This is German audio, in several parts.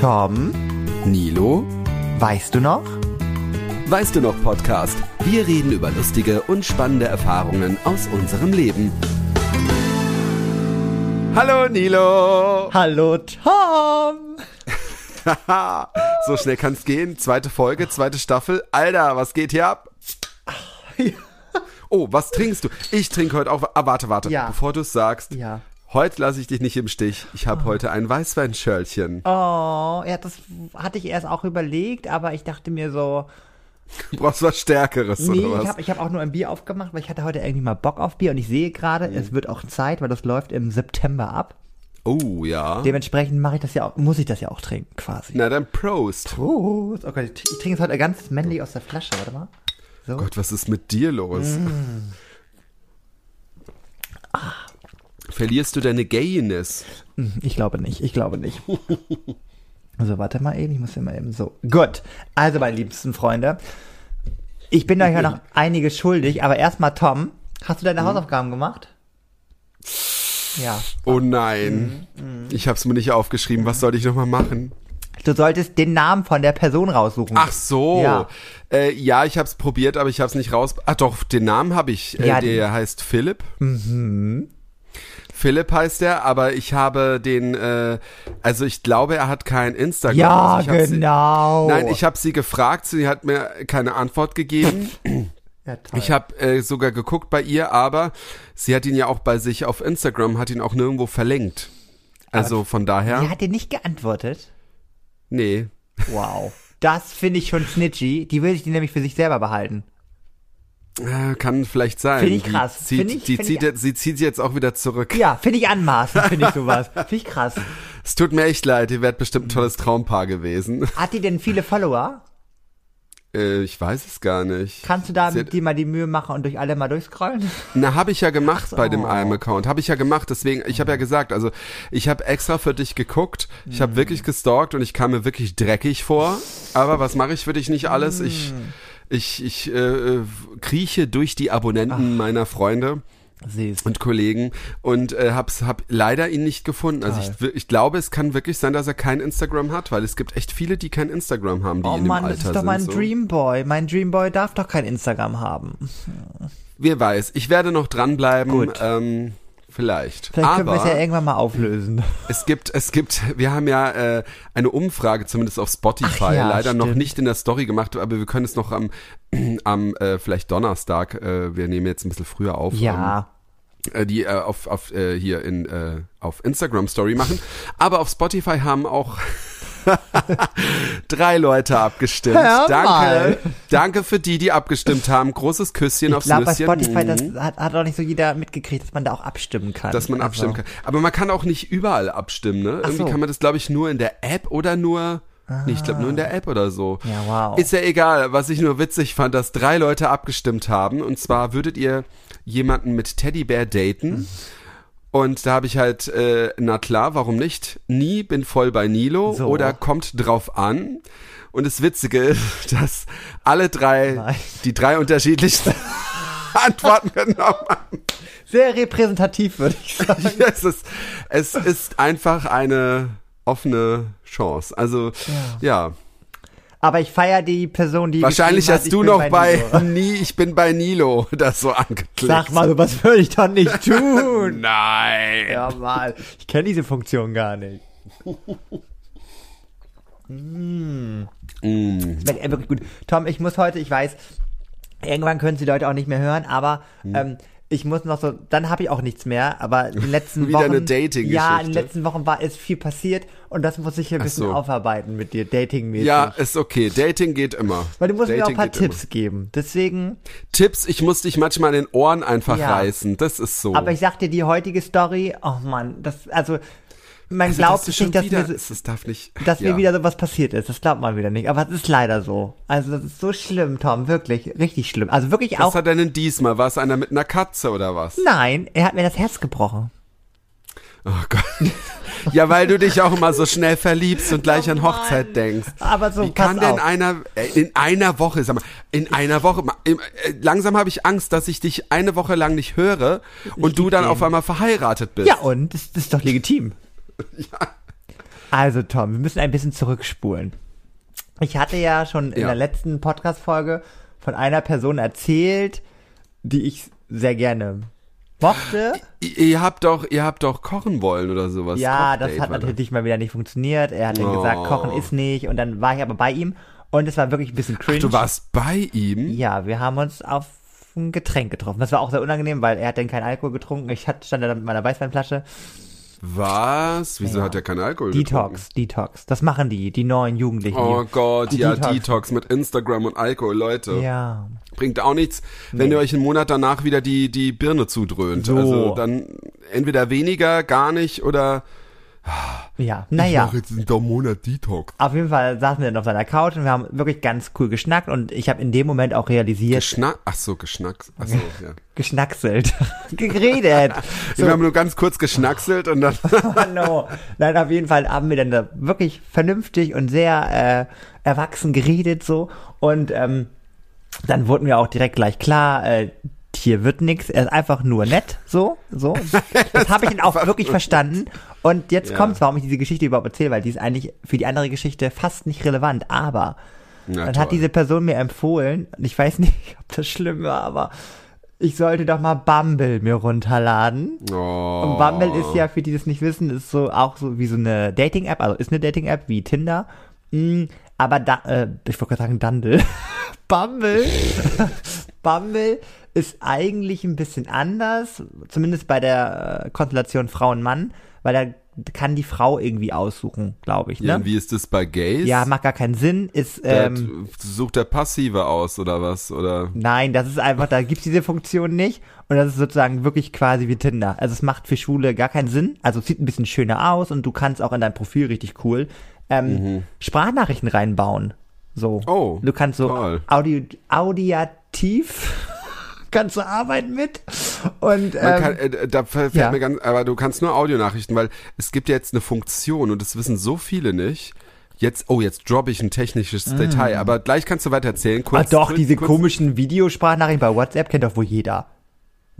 Tom, Nilo, weißt du noch? weißt du noch Podcast? Wir reden über lustige und spannende Erfahrungen aus unserem Leben. Hallo Nilo! Hallo Tom! Haha, so schnell kann's gehen. Zweite Folge, zweite Staffel. Alter, was geht hier ab? Oh, was trinkst du? Ich trinke heute auch. Ah, warte, warte. Ja. Bevor du es sagst. Ja. Heute lasse ich dich nicht im Stich. Ich habe heute ein Weißweinschörlchen. Oh, ja, das hatte ich erst auch überlegt, aber ich dachte mir so, Du brauchst was Stärkeres, nee, oder was? ich habe ich hab auch nur ein Bier aufgemacht, weil ich hatte heute irgendwie mal Bock auf Bier und ich sehe gerade, Mhm. es wird auch Zeit, weil das läuft im September ab. oh, ja. Dementsprechend mache ich das ja auch, muss ich das ja auch trinken, quasi. Na dann Prost. Prost. Oh Gott, ich trinke es heute ganz männlich aus der Flasche, warte mal. So. Gott, was ist mit dir los? Mm. Verlierst du deine Gayiness? Ich glaube nicht, ich glaube nicht. Also warte mal eben, ich muss ja mal eben so. Gut, also meine liebsten Freunde, ich bin euch ja noch einiges schuldig, aber erstmal Tom, hast du deine Hausaufgaben gemacht? Ja. Oh nein. Mm, Ich habe es mir nicht aufgeschrieben. Was soll ich nochmal machen? Du solltest den Namen von der Person raussuchen. Ach so. Ja. Äh, ja ich habe es probiert, aber ich habe es nicht raus. Ach doch, den Namen habe ich. Äh, Ja, der heißt Philipp. Mhm. Philipp heißt er, aber ich habe den, äh, also ich glaube, er hat kein Instagram. Ja, also ich genau. Sie, nein, ich habe sie gefragt, sie hat mir keine Antwort gegeben. Ja. Ich habe äh, sogar geguckt bei ihr, aber sie hat ihn ja auch bei sich auf Instagram, hat ihn auch nirgendwo verlinkt. Also von daher, Die hat dir nicht geantwortet? nee. Wow. Das finde ich schon snitchy. Die will sich die nämlich für sich selber behalten. Kann vielleicht sein. Find ich Die krass. Zieht, Find ich- die zieht jetzt, sie zieht jetzt auch wieder zurück. Ja, finde ich anmaßend, finde ich sowas. Finde ich krass. Es tut mir echt leid, ihr werdet bestimmt ein tolles Traumpaar gewesen. Hat die denn viele Follower? Äh, ich weiß es gar nicht. Kannst du da Sie mit dir mal die Mühe machen und durch alle mal durchscrollen? Na, habe ich ja gemacht so. bei dem IM-Account. Habe ich ja gemacht, deswegen, ich habe ja gesagt, also ich habe extra für dich geguckt, ich Hm. habe wirklich gestalkt und ich kam mir wirklich dreckig vor. Aber was mache ich für dich nicht alles? Ich, Hm. Ich, ich äh, äh, krieche durch die Abonnenten meiner Freunde Süß. und Kollegen und äh, hab's hab leider ihn nicht gefunden. Also ich, ich glaube, es kann wirklich sein, dass er kein Instagram hat, weil es gibt echt viele, die kein Instagram haben, die Oh in dem Mann, Alter das ist doch sind. mein so. Dreamboy. Mein Dreamboy darf doch kein Instagram haben. Wer weiß, ich werde noch dranbleiben. Gut. Ähm, vielleicht. Vielleicht können wir es ja irgendwann mal auflösen. es gibt, es gibt, wir haben ja äh, eine Umfrage zumindest auf Spotify, ja, leider noch stimmt. nicht in der Story gemacht, aber wir können es noch am, am äh, vielleicht Donnerstag, äh, wir nehmen jetzt ein bisschen früher auf. Ja. äh, die äh, auf, auf äh, hier in äh, auf Instagram Story machen. Aber auf Spotify haben auch drei Leute abgestimmt. Hör danke, mal. danke für die, die abgestimmt haben. Großes Küsschen Ich aufs glaube, bei Nüsschen. Spotify, das Mhm. hat, hat auch nicht so jeder mitgekriegt, dass man da auch abstimmen kann. dass man Also, abstimmen kann. Aber man kann auch nicht überall abstimmen, ne? Ach Irgendwie so. kann man das, glaube ich, nur in der App oder nur. Nee, ich glaube nur in der App oder so. Ja, wow. Ist ja egal. Was ich nur witzig fand, dass drei Leute abgestimmt haben. Und zwar würdet ihr jemanden mit Teddybär daten. Und da habe ich halt, äh, na klar, warum nicht? Nie bin voll bei Nilo So. oder kommt drauf an. Und das Witzige ist, dass alle drei, Nein. die drei unterschiedlichsten Antworten genommen haben. Sehr repräsentativ, würde ich sagen. Ja, es, ist, es ist einfach eine offene Chance. Also, ja. Aber ich feiere die Person, die. Wahrscheinlich hat, hast ich du noch bei, Nilo. Nie, ich bin bei Nilo das so angeklickt. Sag mal, sowas würde ich doch nicht tun. Nein. ja, mal. Ich kenne diese Funktion gar nicht. Mm. Schmeckt äh, wirklich gut. Tom, ich muss heute, ich weiß, irgendwann können Sie Leute auch nicht mehr hören, aber Hm. ähm, ich muss noch so, dann habe ich auch nichts mehr, aber in den letzten Wieder Wochen. eine Dating-Geschichte. Ja, in den letzten Wochen war es viel passiert und das muss ich ein Ach bisschen so. aufarbeiten mit dir, datingmäßig. Ja, ist okay. Dating geht immer. Weil du musst mir auch ein Dating paar Tipps geben. Deswegen, Immer. Tipps, ich muss dich manchmal in den Ohren einfach Ja. reißen. Das ist so. aber ich sag dir die heutige Story, oh Mann, das, also, man also, glaubt das ist nicht, dass wieder, mir, das darf nicht. dass ja. mir wieder sowas passiert ist. Das glaubt man wieder nicht. Aber es ist leider so. Also das ist so schlimm, Tom. Wirklich. Richtig schlimm. Also wirklich Was auch. hat er denn diesmal? War es einer mit einer Katze oder was? Nein, er hat mir das Herz gebrochen. Oh Gott. Ja, weil du dich auch immer so schnell verliebst und gleich Oh an Hochzeit denkst. Aber so, Wie pass kann denn auf. einer äh, in einer Woche, sag mal, in einer Woche, äh, langsam habe ich Angst, dass ich dich eine Woche lang nicht höre und du lieb dann auf einmal verheiratet bist. Ja, und? Das, das ist doch legitim. Also Tom, wir müssen ein bisschen zurückspulen. Ich hatte ja schon in Ja. der letzten Podcast-Folge von einer Person erzählt, die ich sehr gerne mochte. Ihr, ihr habt doch, ihr habt doch kochen wollen oder sowas. ja, das hat natürlich mal wieder nicht funktioniert. Er hat dann Oh. gesagt, Kochen ist nicht. Und dann war ich aber bei ihm und es war wirklich ein bisschen cringe. Du warst bei ihm? Ja, wir haben uns auf ein Getränk getroffen. Das war auch sehr unangenehm, weil er hat dann keinen Alkohol getrunken. Ich hatte, stand da mit meiner Weißweinflasche. Was? Wieso Ja. hat er keinen Alkohol getrunken? Detox, Detox. Das machen die, die neuen Jugendlichen. Oh Gott, Die ja, Detox. Detox. mit Instagram und Alkohol, Leute. Ja. Bringt auch nichts, wenn Nee. ihr euch einen Monat danach wieder die, die Birne zudröhnt. So. Also dann entweder weniger, gar nicht oder Ja, naja. jetzt einen Monat Detox. Auf jeden Fall saßen wir dann auf seiner Couch und wir haben wirklich ganz cool geschnackt und ich habe in dem Moment auch realisiert, Geschnack, ach so, geschnackt. Ach so, ja. geschnackselt, geredet. So, Wir haben nur ganz kurz geschnackselt und dann oh no. Nein, auf jeden Fall haben wir dann da wirklich vernünftig und sehr äh, erwachsen geredet so und ähm, dann wurden wir auch direkt gleich klar, äh, hier wird nix, er ist einfach nur nett, so, so. Das habe ich dann auch wirklich verstanden. Und jetzt Ja. kommt's, warum ich diese Geschichte überhaupt erzähle, weil die ist eigentlich für die andere Geschichte fast nicht relevant, aber Na, dann toll. hat diese Person mir empfohlen, und ich weiß nicht, ob das schlimm war, aber ich sollte doch mal Bumble mir runterladen. oh. Und Bumble ist ja, für die das nicht wissen, ist so auch so wie so eine Dating-App, also ist eine Dating-App wie Tinder. Mm, aber da, äh, ich wollte gerade sagen Dandel. Bumble. Bumble ist eigentlich ein bisschen anders, zumindest bei der äh, Konstellation Frau-Mann, weil da kann die Frau irgendwie aussuchen, glaube ich. Ne? Ja, Ja, und wie ist das bei Gays? macht gar keinen Sinn. Ist ähm, sucht der Passive aus oder was? Oder Nein, das ist einfach, da gibt's diese Funktion nicht. Und das ist sozusagen wirklich quasi wie Tinder. Also es macht für Schwule gar keinen Sinn. Also es sieht ein bisschen schöner aus und du kannst auch in dein Profil richtig cool ähm, Sprachnachrichten reinbauen. So. Mhm. Oh, Du kannst so toll. Audio, audiativ kannst du arbeiten mit. Und Man ähm, kann, äh, da fällt ja. mir ganz, aber du kannst nur Audionachrichten, weil es gibt ja jetzt eine Funktion und das wissen so viele nicht. Jetzt, oh, jetzt droppe ich ein technisches Detail, aber gleich kannst du weiter erzählen. ah, Kurz, doch, kurz, diese kurz, komischen Videosprachnachrichten bei WhatsApp kennt doch wohl jeder.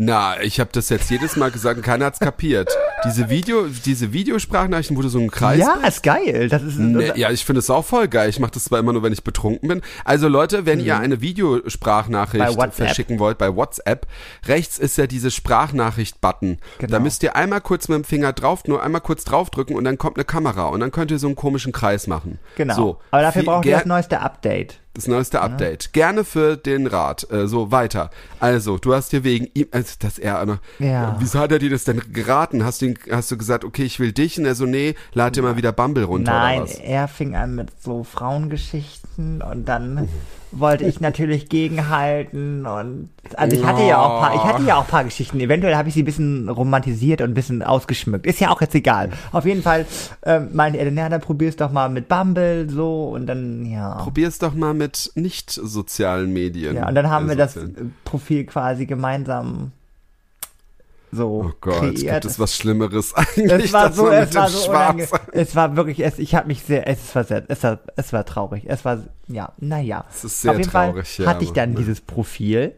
Na, ich habe das jetzt jedes Mal gesagt und keiner hat's kapiert. Diese Video, diese Videosprachnachrichten, wo du so einen Kreis Ja, ist geil. Das ist Nee, ja, ich finde es auch voll geil. Ich mache das zwar immer nur, wenn ich betrunken bin. Also Leute, wenn ihr eine Videosprachnachricht verschicken wollt bei WhatsApp, rechts ist ja diese Sprachnachricht-Button. Genau. Da müsst ihr einmal kurz mit dem Finger drauf, nur einmal kurz draufdrücken und dann kommt eine Kamera und dann könnt ihr so einen komischen Kreis machen. genau. So, Aber dafür braucht ihr das neueste Update. Das neueste Update. Gerne für den Rat. Äh, so, weiter. Also, du hast dir wegen ihm, also, dass er, noch- Ja. wieso hat er dir das denn geraten? Hast du, ihn, hast du gesagt, okay, ich will dich? Und er so, nee, lad dir mal wieder Bumble runter Nein, oder was? er fing an mit so Frauengeschichten und dann wollte ich natürlich gegenhalten und also ich hatte ja auch paar, ich hatte ja auch paar Geschichten. Eventuell habe ich sie ein bisschen romantisiert und ein bisschen ausgeschmückt. Ist ja auch jetzt egal. Auf jeden Fall ähm, meinte er, na, dann probier's doch mal mit Bumble so und dann ja. Probier's doch mal mit nicht sozialen Medien. Ja, und dann haben Äh, wir das sozialen- Profil quasi gemeinsam so Oh Gott, kreiert. gibt es was Schlimmeres eigentlich? Es war so, es war so. Es war wirklich, es, ich habe mich sehr, es war sehr, es war, es war traurig. Es war, ja, naja. Es ist sehr Auf jeden traurig, Fall ja, hatte ich dann ne. dieses Profil.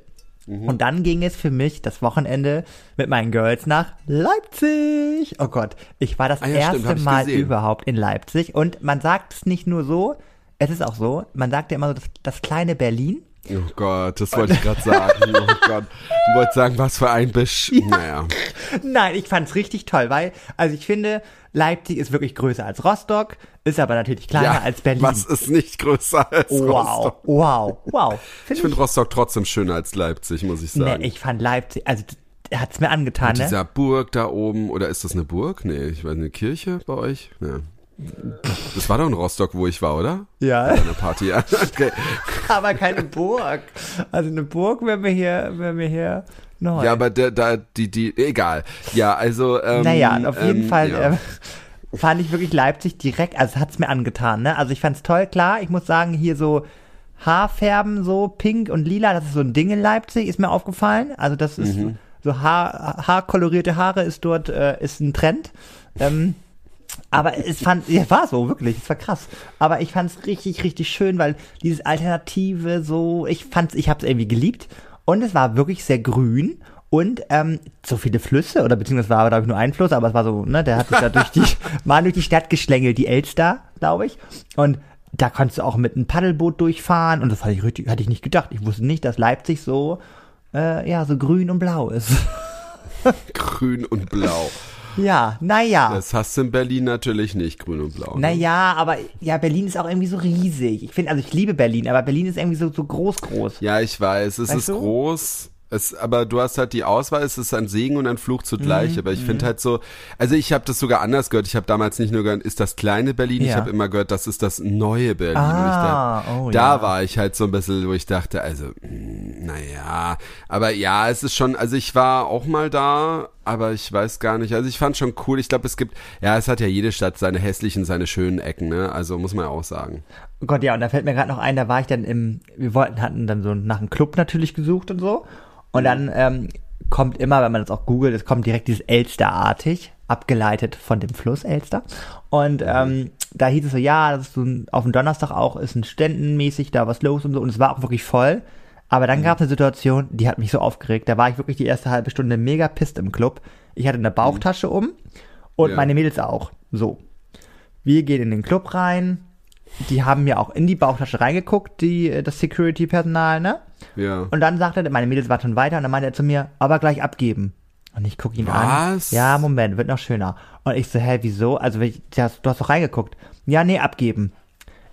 Und dann ging es für mich das Wochenende mit meinen Girls nach Leipzig. Oh Gott, ich war das Ah ja, stimmt, erste ich Mal gesehen. überhaupt in Leipzig. Und man sagt es nicht nur so, es ist auch so, man sagt ja immer so, das, das kleine Berlin. Oh Gott, das wollte ich gerade sagen. Oh Gott. Ich wollte sagen, was für ein Bisch. Naja. Nein, ich fand's richtig toll, weil, also ich finde, Leipzig ist wirklich größer als Rostock, ist aber natürlich kleiner Ja, als Berlin. was ist nicht größer als Wow, Rostock? wow, wow. Ich Find finde Rostock trotzdem schöner als Leipzig, muss ich nee, sagen. ich fand Leipzig, also hat's mir angetan, ne? Dieser Burg da oben, oder ist das eine Burg? Nee, ich weiß, eine Kirche bei euch? Ja. Das war doch in Rostock, wo ich war, oder? Ja, Bei einer Party, ja. Okay. aber keine Burg. Also eine Burg wäre mir hier, wäre mir hier neu. Ja, aber da, da, die, die, egal. Ja, also, ähm, naja, auf jeden ähm, Fall ja. äh, fand ich wirklich Leipzig direkt, also es hat's mir angetan, ne? Also ich fand's toll, klar, ich muss sagen, hier so Haarfärben, so pink und lila, das ist so ein Ding in Leipzig, ist mir aufgefallen. Also das ist Mhm. so Haar, haarkolorierte Haare ist dort, äh, ist ein Trend. Ähm, aber es fand, ja, war so, wirklich, es war krass. Aber ich fand's richtig, richtig schön, weil dieses Alternative so, ich fand's, ich hab's irgendwie geliebt. Und es war wirklich sehr grün. Und ähm, so viele Flüsse, oder beziehungsweise war, glaube ich, nur ein Fluss, aber es war so, ne, der hat sich da durch die, mal durch die Stadt geschlängelt, die Elster, glaube ich. Und da konntest du auch mit einem Paddelboot durchfahren und das hatte ich richtig, hatte ich nicht gedacht. Ich wusste nicht, dass Leipzig so, äh, ja, so grün und blau ist. Grün und Blau. Ja, naja. Das hast du in Berlin natürlich nicht, grün und blau. ne? Naja, aber ja, Berlin ist auch irgendwie so riesig. Ich finde, also ich liebe Berlin, aber Berlin ist irgendwie so, so groß, groß. Ja, ich weiß, es Weißt ist du? groß. Es, aber du hast halt die Auswahl, es ist ein Segen und ein Fluch zugleich. Mhm, aber ich finde halt so, also ich habe das sogar anders gehört. Ich habe damals nicht nur gehört, ist das kleine Berlin, ich Ja. habe immer gehört, das ist das neue Berlin. Ah, ich da, oh da ja. war ich halt so ein bisschen, wo ich dachte, also, mh, naja, aber ja, es ist schon, also ich war auch mal da, aber ich weiß gar nicht. Also ich fand schon cool. Ich glaube, es gibt, ja, es hat ja jede Stadt seine hässlichen, seine schönen Ecken, ne? Also muss man ja auch sagen. Oh Gott, ja, und da fällt mir gerade noch ein, da war ich dann im, wir wollten, hatten dann so nach einem Club natürlich gesucht und so. Und dann ähm, kommt immer, wenn man das auch googelt, es kommt direkt dieses Elsterartig, abgeleitet von dem Fluss Elster. Und ähm, da hieß es so, ja, das ist so ein, auf dem Donnerstag auch ist ein ständenmäßig da was los und so. Und es war auch wirklich voll. Aber dann gab es eine Situation, die hat mich so aufgeregt. Da war ich wirklich die erste halbe Stunde mega pisst im Club. Ich hatte eine Bauchtasche um und Ja. meine Mädels auch. So. Wir gehen in den Club rein. Die haben mir auch in die Bauchtasche reingeguckt, die, äh, das Security-Personal, ne? Ja. Und dann sagte er, meine Mädels waren schon weiter und dann meinte er zu mir, aber gleich abgeben. Und ich gucke ihn an. Was? Ja, Moment, wird noch schöner. Und ich so, hä, wieso? Also, ich, du hast du hast doch reingeguckt. Ja, nee, abgeben.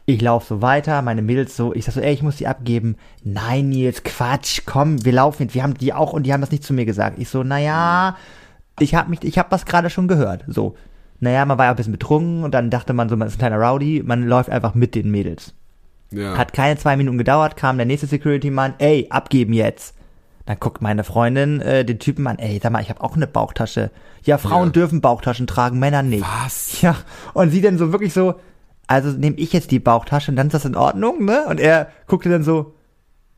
Ich laufe so weiter, meine Mädels so, ich sag so, ey, ich muss die abgeben. Nein, Nils, Quatsch, komm, wir laufen jetzt. Wir haben die auch und die haben das nicht zu mir gesagt. Ich so, naja, ich hab mich, ich hab was gerade schon gehört. So, naja, man war ja ein bisschen betrunken und dann dachte man so, man ist ein kleiner Rowdy, man läuft einfach mit den Mädels. ja. Hat keine zwei Minuten gedauert, kam der nächste Security-Mann, ey, abgeben jetzt. Dann guckt meine Freundin äh, den Typen an, ey, sag mal, ich habe auch eine Bauchtasche. Ja, Frauen Ja. dürfen Bauchtaschen tragen, Männer nicht. Was? Ja, und sie dann so wirklich so, also nehme ich jetzt die Bauchtasche und dann ist das in Ordnung, ne? Und er guckte dann so,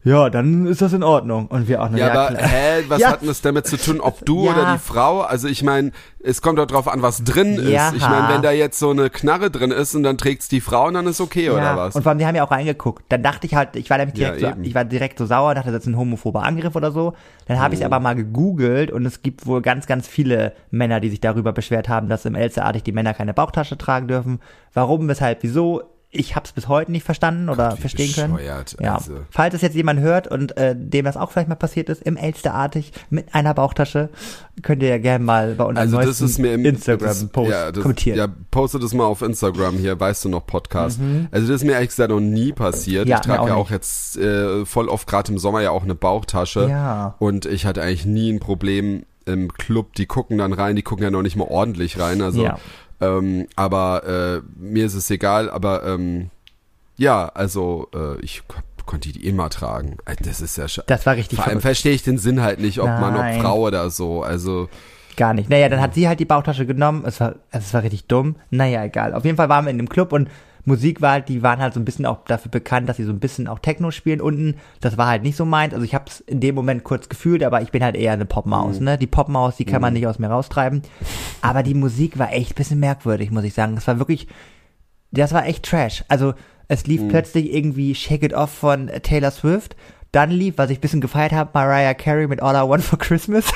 ja, dann ist das in Ordnung. Und wir auch nur, Ja, aber klar. hä, was Ja. hat denn das damit zu tun, ob du Ja. oder die Frau? Also ich meine, es kommt doch drauf an, was drin Ja. ist. Ich meine, wenn da jetzt so eine Knarre drin ist und dann trägt's die Frau und dann ist okay, oder was? Und vor allem, die haben ja auch reingeguckt. Dann dachte ich halt, ich war nämlich direkt, Ja, so, ich war direkt so sauer, dachte, das ist ein homophober Angriff oder so. Dann habe ich es Mhm. aber mal gegoogelt und es gibt wohl ganz, ganz viele Männer, die sich darüber beschwert haben, dass im Elsterartig die Männer keine Bauchtasche tragen dürfen. Warum, weshalb, wieso? Ich habe es bis heute nicht verstanden oder wie verstehen können. Ja. also. Falls es jetzt jemand hört und äh, dem das auch vielleicht mal passiert ist, im Elsterartig mit einer Bauchtasche, könnt ihr ja gerne mal bei unserem also das neuesten ist mir im Instagram-Post ja, das, kommentieren. Ja, poste das mal auf Instagram hier, weißt du noch, Podcast. Also das ist mir ehrlich gesagt noch nie passiert. Mhm. Ja, ich trage mir ja auch auch jetzt äh, voll oft gerade im Sommer ja auch eine Bauchtasche. Ja. Und ich hatte eigentlich nie ein Problem im Club. Die gucken dann rein, die gucken ja noch nicht mal ordentlich rein. Also, Ja. Ähm, aber äh, mir ist es egal. Aber ähm, ja, also äh, ich konnte die immer tragen. Äh, Das ist ja schon. Das war richtig Vor allem verrückt. verstehe ich den Sinn halt nicht, ob Mann, ob. Frau oder so. Also Gar nicht. Naja, dann hat sie halt die Bauchtasche genommen. Es war, es war richtig dumm. Naja, egal. Auf jeden Fall waren wir in dem Club und Musik war halt, die waren halt so ein bisschen auch dafür bekannt, dass sie so ein bisschen auch Techno spielen unten. Das war halt nicht so meins. Also ich habe es in dem Moment kurz gefühlt, aber ich bin halt eher eine Popmaus, ne? Die Popmaus, die kann man nicht aus mir raustreiben. Aber die Musik war echt ein bisschen merkwürdig, muss ich sagen. Es war wirklich, das war echt Trash. Also es lief plötzlich irgendwie Shake It Off von Taylor Swift. Dann lief, was ich ein bisschen gefeiert habe, Mariah Carey mit All I Want for Christmas.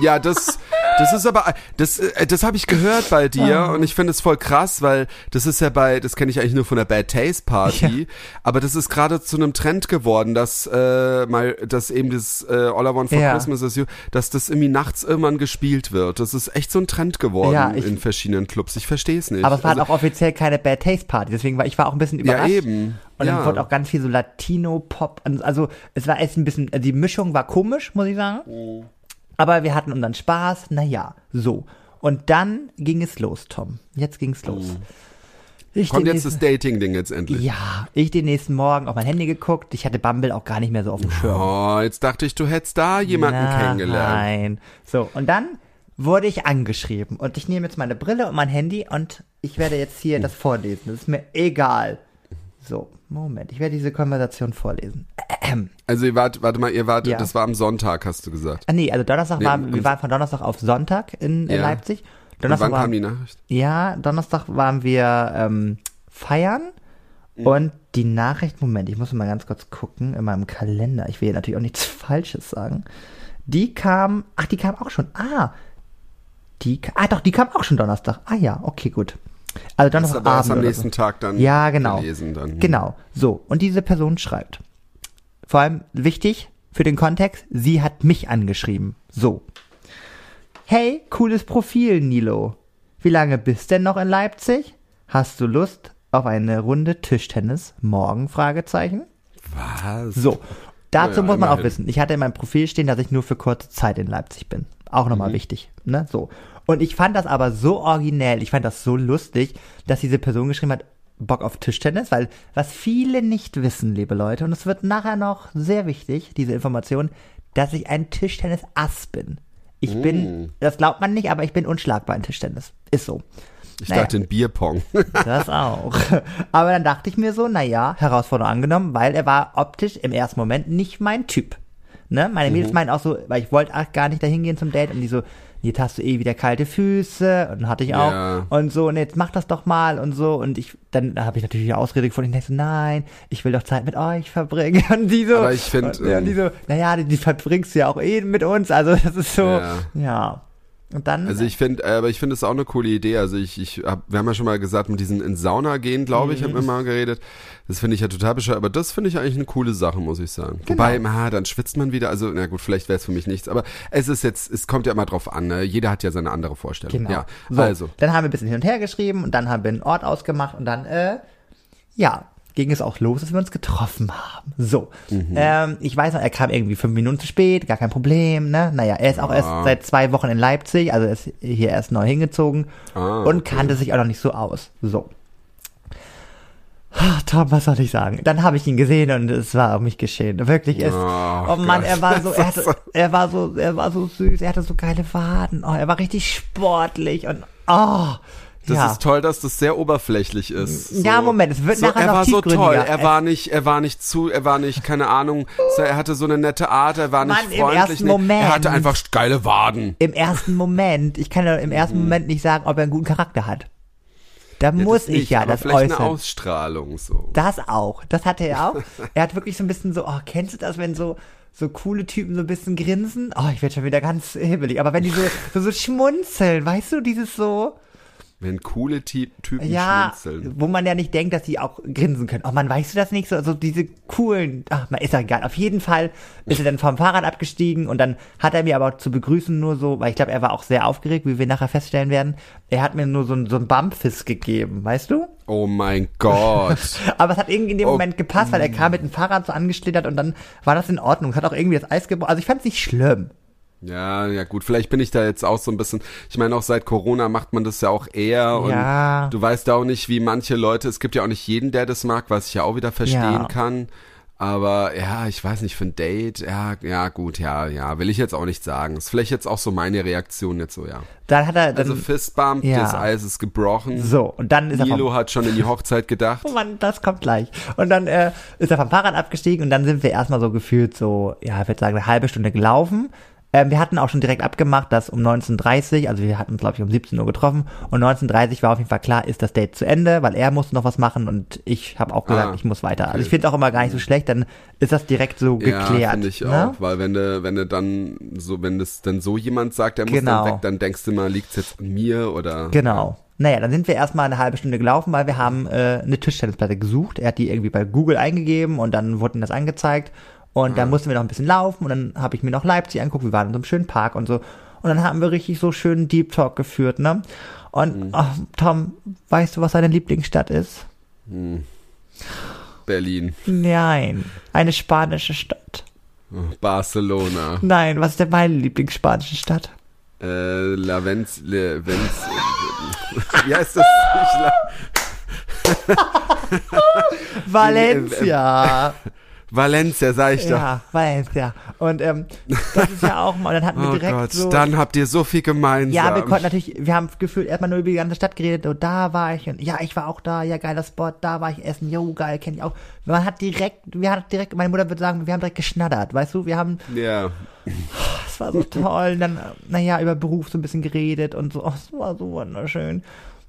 Ja, das, das ist aber, das, äh, das habe ich gehört bei dir und ich finde es voll krass, weil das ist ja bei, das kenne ich eigentlich nur von der Bad Taste Party, aber das ist gerade zu einem Trend geworden, dass äh, mal, dass eben das äh, All I Want for Ja. Christmas is You, dass das irgendwie nachts irgendwann gespielt wird. Das ist echt so ein Trend geworden Ja, ich- in verschiedenen Clubs. Ich verstehe es nicht. Aber es war Also, halt auch offiziell keine Bad Taste Party, deswegen war ich war auch ein bisschen ja überrascht. eben. Und dann ja. wurde auch ganz viel so Latino-Pop. Also es war echt ein bisschen, die Mischung war komisch, muss ich sagen. Mhm. Aber wir hatten unseren Spaß, naja, so. Und dann ging es los, Tom. Jetzt ging es los. Ich Mhm. Kommt den jetzt das Dating-Ding jetzt endlich. Ja, ich den nächsten Morgen auf mein Handy geguckt. Ich hatte Bumble auch gar nicht mehr so auf dem Schirm. Oh, jetzt dachte ich, du hättest da jemanden kennengelernt. Nein. So, und dann wurde ich angeschrieben. Und ich nehme jetzt meine Brille und mein Handy und ich werde jetzt hier das vorlesen. Das ist mir egal. So, Moment. Ich werde diese Konversation vorlesen. Ahem. Also ihr wart, warte mal, ihr wart, Ja. das war am Sonntag, hast du gesagt. Ah, nee, also Donnerstag Nee, waren, wir waren von Donnerstag auf Sonntag in, in Ja. Leipzig. Und Donnerstag wann kam war, die Nachricht? ja, Donnerstag waren wir ähm, feiern. Mhm. Und die Nachricht, Moment, ich muss mal ganz kurz gucken in meinem Kalender. Ich will hier natürlich auch nichts Falsches sagen. Die kam, ach, die kam auch schon. Ah, die, ah, doch, die kam auch schon Donnerstag. Ah ja, okay, gut. Also Donnerstagabend. aber erst am nächsten so. Tag dann Ja, genau. gelesen dann. Genau, so. Und diese Person schreibt. Vor allem wichtig für den Kontext, sie hat mich angeschrieben. So. Hey, cooles Profil, Nilo. Wie lange bist denn noch in Leipzig? Hast du Lust auf eine Runde Tischtennis morgen? Fragezeichen. Was? So. Dazu Naja, muss man auch wissen. Ich hatte in meinem Profil stehen, dass ich nur für kurze Zeit in Leipzig bin. Auch Mhm. nochmal wichtig. Ne? So. Und ich fand das aber so originell, ich fand das so lustig, dass diese Person geschrieben hat, Bock auf Tischtennis, weil was viele nicht wissen, liebe Leute, und es wird nachher noch sehr wichtig, diese Information, dass ich ein Tischtennis-Ass bin. Ich Mm. bin, das glaubt man nicht, aber ich bin unschlagbar in Tischtennis. Ist so. Ich Naja. dachte in Bierpong. Das auch. Aber dann dachte ich mir so, naja, Herausforderung angenommen, weil er war optisch im ersten Moment nicht mein Typ. Ne? Meine Mhm. Mädels meinten auch so, weil ich wollte auch gar nicht dahin gehen zum Date und die so, jetzt hast du eh wieder kalte Füße und hatte ich auch Ja. und so und jetzt mach das doch mal und so und ich dann habe ich natürlich die Ausrede gefunden, ich dachte so, nein, ich will doch Zeit mit euch verbringen und die so Aber ich find, und, ja, die ähm, so, naja, die, die verbringst du ja auch eh mit uns, also das ist so, Ja. ja. Und dann Also ich finde, aber ich finde es auch eine coole Idee. Also ich, ich hab, wir haben ja schon mal gesagt, mit diesen in Sauna gehen, glaube ich, haben Mhm. wir mal geredet. Das finde ich ja total bescheuert, aber das finde ich eigentlich eine coole Sache, muss ich sagen. Genau. Wobei, ah, dann schwitzt man wieder. Also, na gut, vielleicht wäre es für mich nichts, aber es ist jetzt, es kommt ja immer drauf an. Ne? Jeder hat ja seine andere Vorstellung. Genau. Ja, so, also. Dann haben wir ein bisschen hin und her geschrieben und dann haben wir einen Ort ausgemacht und dann, äh, ja, ging es auch los, dass wir uns getroffen haben. So. Mhm. Ähm, ich weiß noch, er kam irgendwie fünf Minuten zu spät, gar kein Problem, ne? Naja, er ist auch erst seit zwei Wochen in Leipzig, also er ist hier erst neu hingezogen Ah, und okay. kannte sich auch noch nicht so aus. So. Ah, Tom, was soll ich sagen? Dann habe ich ihn gesehen und es war um mich geschehen. Wirklich, es, Oh oh, Mann, Gott. er war so, er, hatte, er war so, er war so süß, er hatte so geile Waden, oh, er war richtig sportlich und, oh, Das ja. ist toll, dass das sehr oberflächlich ist. So. Ja, Moment, es wird so, nachher Er war so toll. Er war nicht, er war nicht zu, er war nicht, keine Ahnung, so, er hatte so eine nette Art, er war nicht Mann, im freundlich. ersten nee, Moment. Er hatte einfach geile Waden. Im ersten Moment, ich kann ja im ersten Moment nicht sagen, ob er einen guten Charakter hat. Da Mhm. Ja, muss ich nicht, ja aber das vielleicht äußern. eine Ausstrahlung so. Das auch. Das hatte er auch. er hat wirklich so ein bisschen so, oh, kennst du das, wenn so, so coole Typen so ein bisschen grinsen? Oh, ich werde schon wieder ganz hibbelig. Aber wenn die so, so, so schmunzeln, weißt du, dieses so, Wenn coole Ty Typen ja, schmunzeln. wo man ja nicht denkt, dass die auch grinsen können. Oh man, weißt du das nicht? So, so diese coolen, ach, man ist doch egal. Auf jeden Fall ist er dann vom Fahrrad abgestiegen und dann hat er mir aber zu begrüßen nur so, weil ich glaube, er war auch sehr aufgeregt, wie wir nachher feststellen werden. Er hat mir nur so ein, so ein Bumpfist gegeben, weißt du? Oh mein Gott. Aber es hat irgendwie in dem Oh. Moment gepasst, weil er kam mit dem Fahrrad so angeschlittert und dann war das in Ordnung. Es hat auch irgendwie das Eis gebrochen. Also ich fand es nicht schlimm. Ja, ja gut, vielleicht bin ich da jetzt auch so ein bisschen, ich meine auch seit Corona macht man das ja auch eher und Ja. du weißt auch nicht, wie manche Leute, es gibt ja auch nicht jeden, der das mag, was ich ja auch wieder verstehen Ja. kann. Aber ja, ich weiß nicht, für ein Date, ja, ja, gut, ja, ja, will ich jetzt auch nicht sagen. Ist vielleicht jetzt auch so meine Reaktion jetzt so, ja. Dann hat er dann, Also Fistbump, ja. das Eis ist gebrochen. so, und dann ist er vom Nilo hat schon in die Hochzeit gedacht. Oh Mann, das kommt gleich. Und dann äh, ist er vom Fahrrad abgestiegen und dann sind wir erstmal so gefühlt so, ja, ich würde sagen, eine halbe Stunde gelaufen. Ähm, wir hatten auch schon direkt abgemacht, dass um 19.30 also wir hatten uns, glaube ich, um 17 Uhr getroffen und 19.30 war auf jeden Fall klar, ist das Date zu Ende, weil er musste noch was machen und ich habe auch gesagt, Ah, ich muss weiter. Also okay. ich finde auch immer gar nicht so schlecht, dann ist das direkt so geklärt. Ja, finde ich ne? auch, weil wenn du, wenn du dann so, wenn das dann so jemand sagt, der muss Genau. dann weg, dann denkst du mal, liegt's jetzt an mir oder Genau. Naja, dann sind wir erstmal eine halbe Stunde gelaufen, weil wir haben äh, eine Tischtennisplatte gesucht. Er hat die irgendwie bei Google eingegeben und dann wurde ihm das angezeigt. Und dann mussten wir noch ein bisschen laufen und dann habe ich mir noch Leipzig angeguckt. Wir waren in so einem schönen Park und so. Und dann haben wir richtig so schönen Deep Talk geführt, ne? Und ach, Tom, weißt du, was seine Lieblingsstadt ist? Berlin, Nein, eine spanische Stadt. oh, Barcelona, Nein, was ist denn meine Lieblingsspanische Stadt? äh, Lavenz, Le, Venz, wie heißt das? La Valencia. Valencia, sag ich doch. Ja, Valencia. Und ähm, das ist ja auch mal, dann hatten wir Oh direkt Gott, so. dann habt ihr so viel gemeinsam. ja, wir konnten natürlich, wir haben gefühlt erstmal nur über die ganze Stadt geredet. Und da war ich und ja, ich war auch da, ja, geiler Spot, da war ich essen, jo, geil, kenne ich auch. Man hat direkt, wir hatten direkt, meine Mutter würde sagen, wir haben direkt geschnattert, weißt du, wir haben, Ja, das war so toll. Und dann, naja, über Beruf so ein bisschen geredet und so, oh, es war so wunderschön.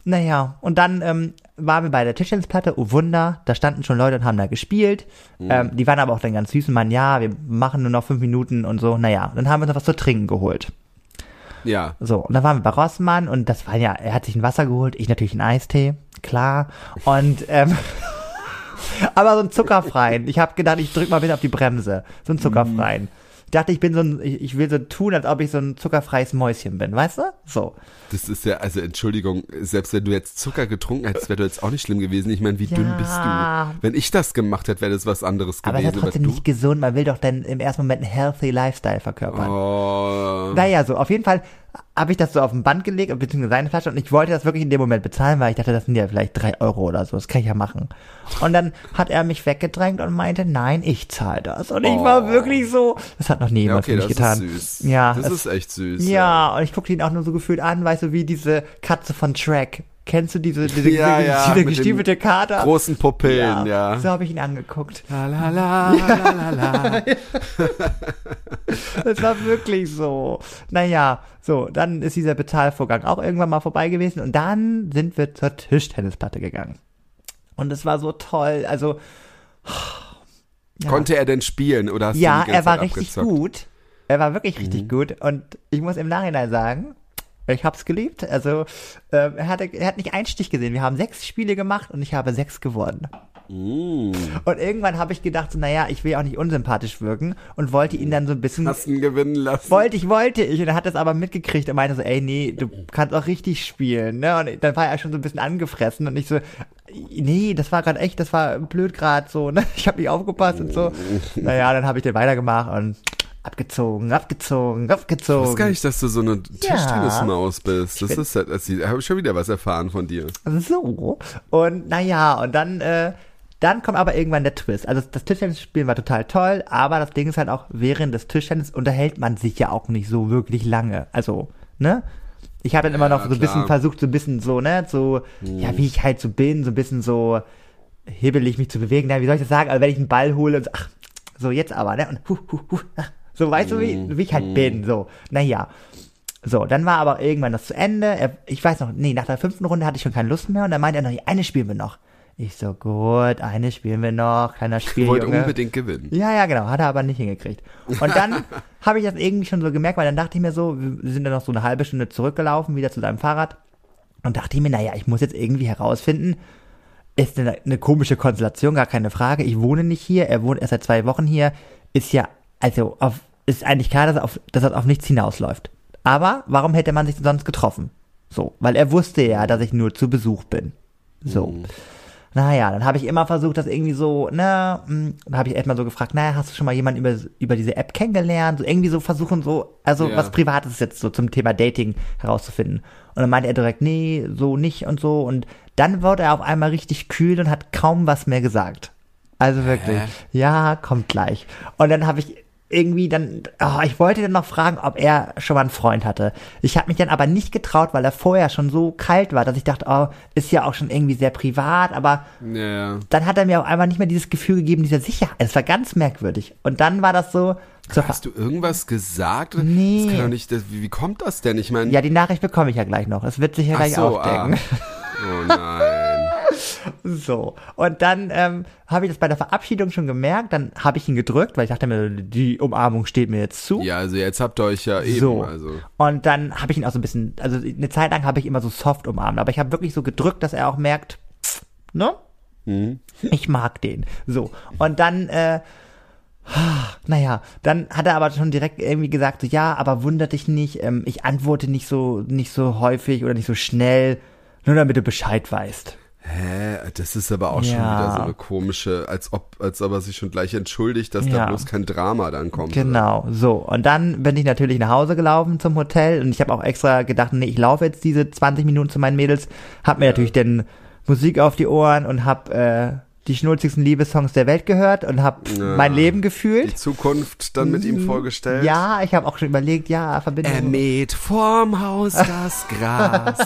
Naja, und dann ähm, waren wir bei der Tischtennisplatte, oh Wunder, da standen schon Leute und haben da gespielt. Ähm, die waren aber auch dann ganz süß und meinen, ja, wir machen nur noch fünf Minuten und so. Naja, dann haben wir uns noch was zu trinken geholt. Ja. So, und dann waren wir bei Rossmann und das war ja, er hat sich ein Wasser geholt, ich natürlich einen Eistee, klar. Und ähm, aber so einen zuckerfreien. Ich habe gedacht, ich drück mal wieder auf die Bremse. So einen zuckerfreien. Ich dachte, ich bin so ein, ich, ich will so tun, als ob ich so ein zuckerfreies Mäuschen bin, weißt du? So. Das ist ja, also Entschuldigung, selbst wenn du jetzt Zucker getrunken hättest, wäre das jetzt auch nicht schlimm gewesen. Ich meine, wie Ja. dünn bist du? Wenn ich das gemacht hätte, wäre das was anderes Aber es ist gewesen. trotzdem du, nicht gesund. Man will doch dann im ersten Moment einen healthy Lifestyle verkörpern. oh, Naja, so, auf jeden Fall habe ich das so auf ein Band gelegt, beziehungsweise seine Flasche, und ich wollte das wirklich in dem Moment bezahlen, weil ich dachte, das sind ja vielleicht drei Euro oder so, das kann ich ja machen. Und dann hat er mich weggedrängt und meinte, nein, ich zahle das. Und ich war Oh. wirklich so, das hat noch nie ja, jemand okay, für mich getan. ist süß. Ja, das es- ist echt süß. Ja, und ich guckte ihn auch nur so gefühlt an, weißt du, wie diese Katze von Track. Kennst du diese, diese, Ja, diese, ja, diese gestiefelte Kater? Großen Pupillen, ja. So habe ich ihn angeguckt. La la la la la la. Das war wirklich so. Naja, so, dann ist dieser Bezahlvorgang auch irgendwann mal vorbei gewesen und dann sind wir zur Tischtennisplatte gegangen. Und es war so toll, also. Ja. Konnte er denn spielen oder hast Ja, er war Zeit richtig abgezockt? gut. Er war wirklich richtig Mhm. gut und ich muss im Nachhinein sagen, ich hab's geliebt. Also ähm, er, hatte, er hat nicht einen Stich gesehen. Wir haben sechs Spiele gemacht und ich habe sechs gewonnen. Mm. Und irgendwann habe ich gedacht, so, naja, ich will auch nicht unsympathisch wirken und wollte ihn dann so ein bisschen ihn gewinnen lassen. wollte ich, wollte ich. Und er hat das aber mitgekriegt und meinte so, ey, nee, du kannst auch richtig spielen, ne? Und dann war er schon so ein bisschen angefressen und ich so, nee, das war gerade echt, das war blöd gerade so, ne? Ich habe nicht aufgepasst und so. Naja, dann habe ich den weitergemacht und abgezogen, abgezogen, Ich wusste gar abgezogen. nicht, dass du so eine Tischtennismaus bist. Das ist halt, also, da habe ich schon wieder was erfahren von dir. So. Und naja, und dann, äh, dann kommt aber irgendwann der Twist. Also das Tischtennisspielen war total toll, aber das Ding ist halt auch, während des Tischtennis unterhält man sich ja auch nicht so wirklich lange. Also, ne? Ich habe dann immer noch so ein bisschen versucht, so ein bisschen so, ne, so, ja, wie ich halt so bin, so ein bisschen so hibbelig mich zu bewegen. Na, wie soll ich das sagen? Also wenn ich einen Ball hole und so, ach, so jetzt aber, ne? Und hu, hu, hu, ach, so, weißt du, wie, wie ich halt bin, so. Naja. So, dann war aber irgendwann das zu Ende. Er, ich weiß noch, nee, nach der fünften Runde hatte ich schon keine Lust mehr und dann meinte er noch, eine spielen wir noch. Ich so, gut, eine spielen wir noch, kleiner Ich wollte unbedingt gewinnen. Ja, ja, genau, hat er aber nicht hingekriegt. Und dann habe ich das irgendwie schon so gemerkt, weil dann dachte ich mir so, wir sind dann noch so eine halbe Stunde zurückgelaufen, wieder zu deinem Fahrrad. Und dachte ich mir, naja, ich muss jetzt irgendwie herausfinden, ist eine, eine komische Konstellation, gar keine Frage. Ich wohne nicht hier, er wohnt erst seit zwei Wochen hier, ist ja, also auf, ist eigentlich klar, dass er auf, dass er auf nichts hinausläuft. Aber warum hätte man sich sonst getroffen? So, weil er wusste ja, dass ich nur zu Besuch bin. So. Naja, dann habe ich immer versucht, das irgendwie so, ne, mh, dann habe ich erstmal so gefragt, naja, hast du schon mal jemanden über, über diese App kennengelernt? So irgendwie so versuchen, so, also Ja. was Privates jetzt so zum Thema Dating herauszufinden. Und dann meinte er direkt, nee, so nicht und so. Und dann wurde er auf einmal richtig kühl und hat kaum was mehr gesagt. Also wirklich, Hä? ja, kommt gleich. Und dann habe ich irgendwie dann, oh, ich wollte dann noch fragen, ob er schon mal einen Freund hatte. Ich habe mich dann aber nicht getraut, weil er vorher schon so kalt war, dass ich dachte, oh, ist ja auch schon irgendwie sehr privat, aber Ja, dann hat er mir auf einmal nicht mehr dieses Gefühl gegeben, dieser Sicherheit. Es war ganz merkwürdig. Und dann war das so, zur Hast du irgendwas gesagt? Nee. Das kann doch nicht, das, wie, wie kommt das denn? Ich meine, ja, die Nachricht bekomme ich ja gleich noch. Es wird sich ja ach gleich so, aufdecken. ah. Oh nein. So. Und dann ähm, habe ich das bei der Verabschiedung schon gemerkt. Dann habe ich ihn gedrückt, weil ich dachte mir, die Umarmung steht mir jetzt zu. Ja, also jetzt habt ihr euch ja eben, So. also. Und dann habe ich ihn auch so ein bisschen, also eine Zeit lang habe ich immer so soft umarmt, aber ich habe wirklich so gedrückt, dass er auch merkt, ne? Mhm. Ich mag den. So. Und dann, äh, naja, dann hat er aber schon direkt irgendwie gesagt, so, ja, aber wundert dich nicht, ähm, ich antworte nicht so, nicht so häufig oder nicht so schnell, nur damit du Bescheid weißt. Hä, das ist aber auch schon Ja. wieder so eine komische, als ob, als ob er sich schon gleich entschuldigt, dass da Ja. bloß kein Drama dann kommt. Genau, so. Und dann bin ich natürlich nach Hause gelaufen zum Hotel und ich habe auch extra gedacht, nee, ich laufe jetzt diese 20 Minuten zu meinen Mädels, hab mir natürlich dann Musik auf die Ohren und hab äh, die schnulzigsten Liebessongs der Welt gehört und hab Ja. mein Leben Die gefühlt. Zukunft dann mit ihm vorgestellt. Ja, ich habe auch schon überlegt, ja, Er Verbindung. mäht vorm Haus das Gras,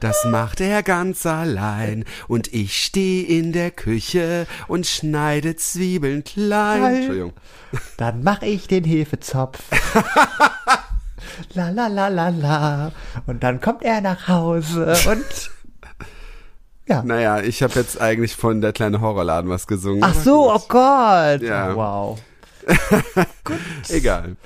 das macht er ganz allein. Und ich stehe in der Küche und schneide Zwiebeln klein. Entschuldigung. Dann mach ich den Hefezopf. la la la la la. Und dann kommt er nach Hause und Ja. Naja, ich habe jetzt eigentlich von der kleine Horrorladen was gesungen. Ach so, oh gut. Gott. Ja. Wow. Egal.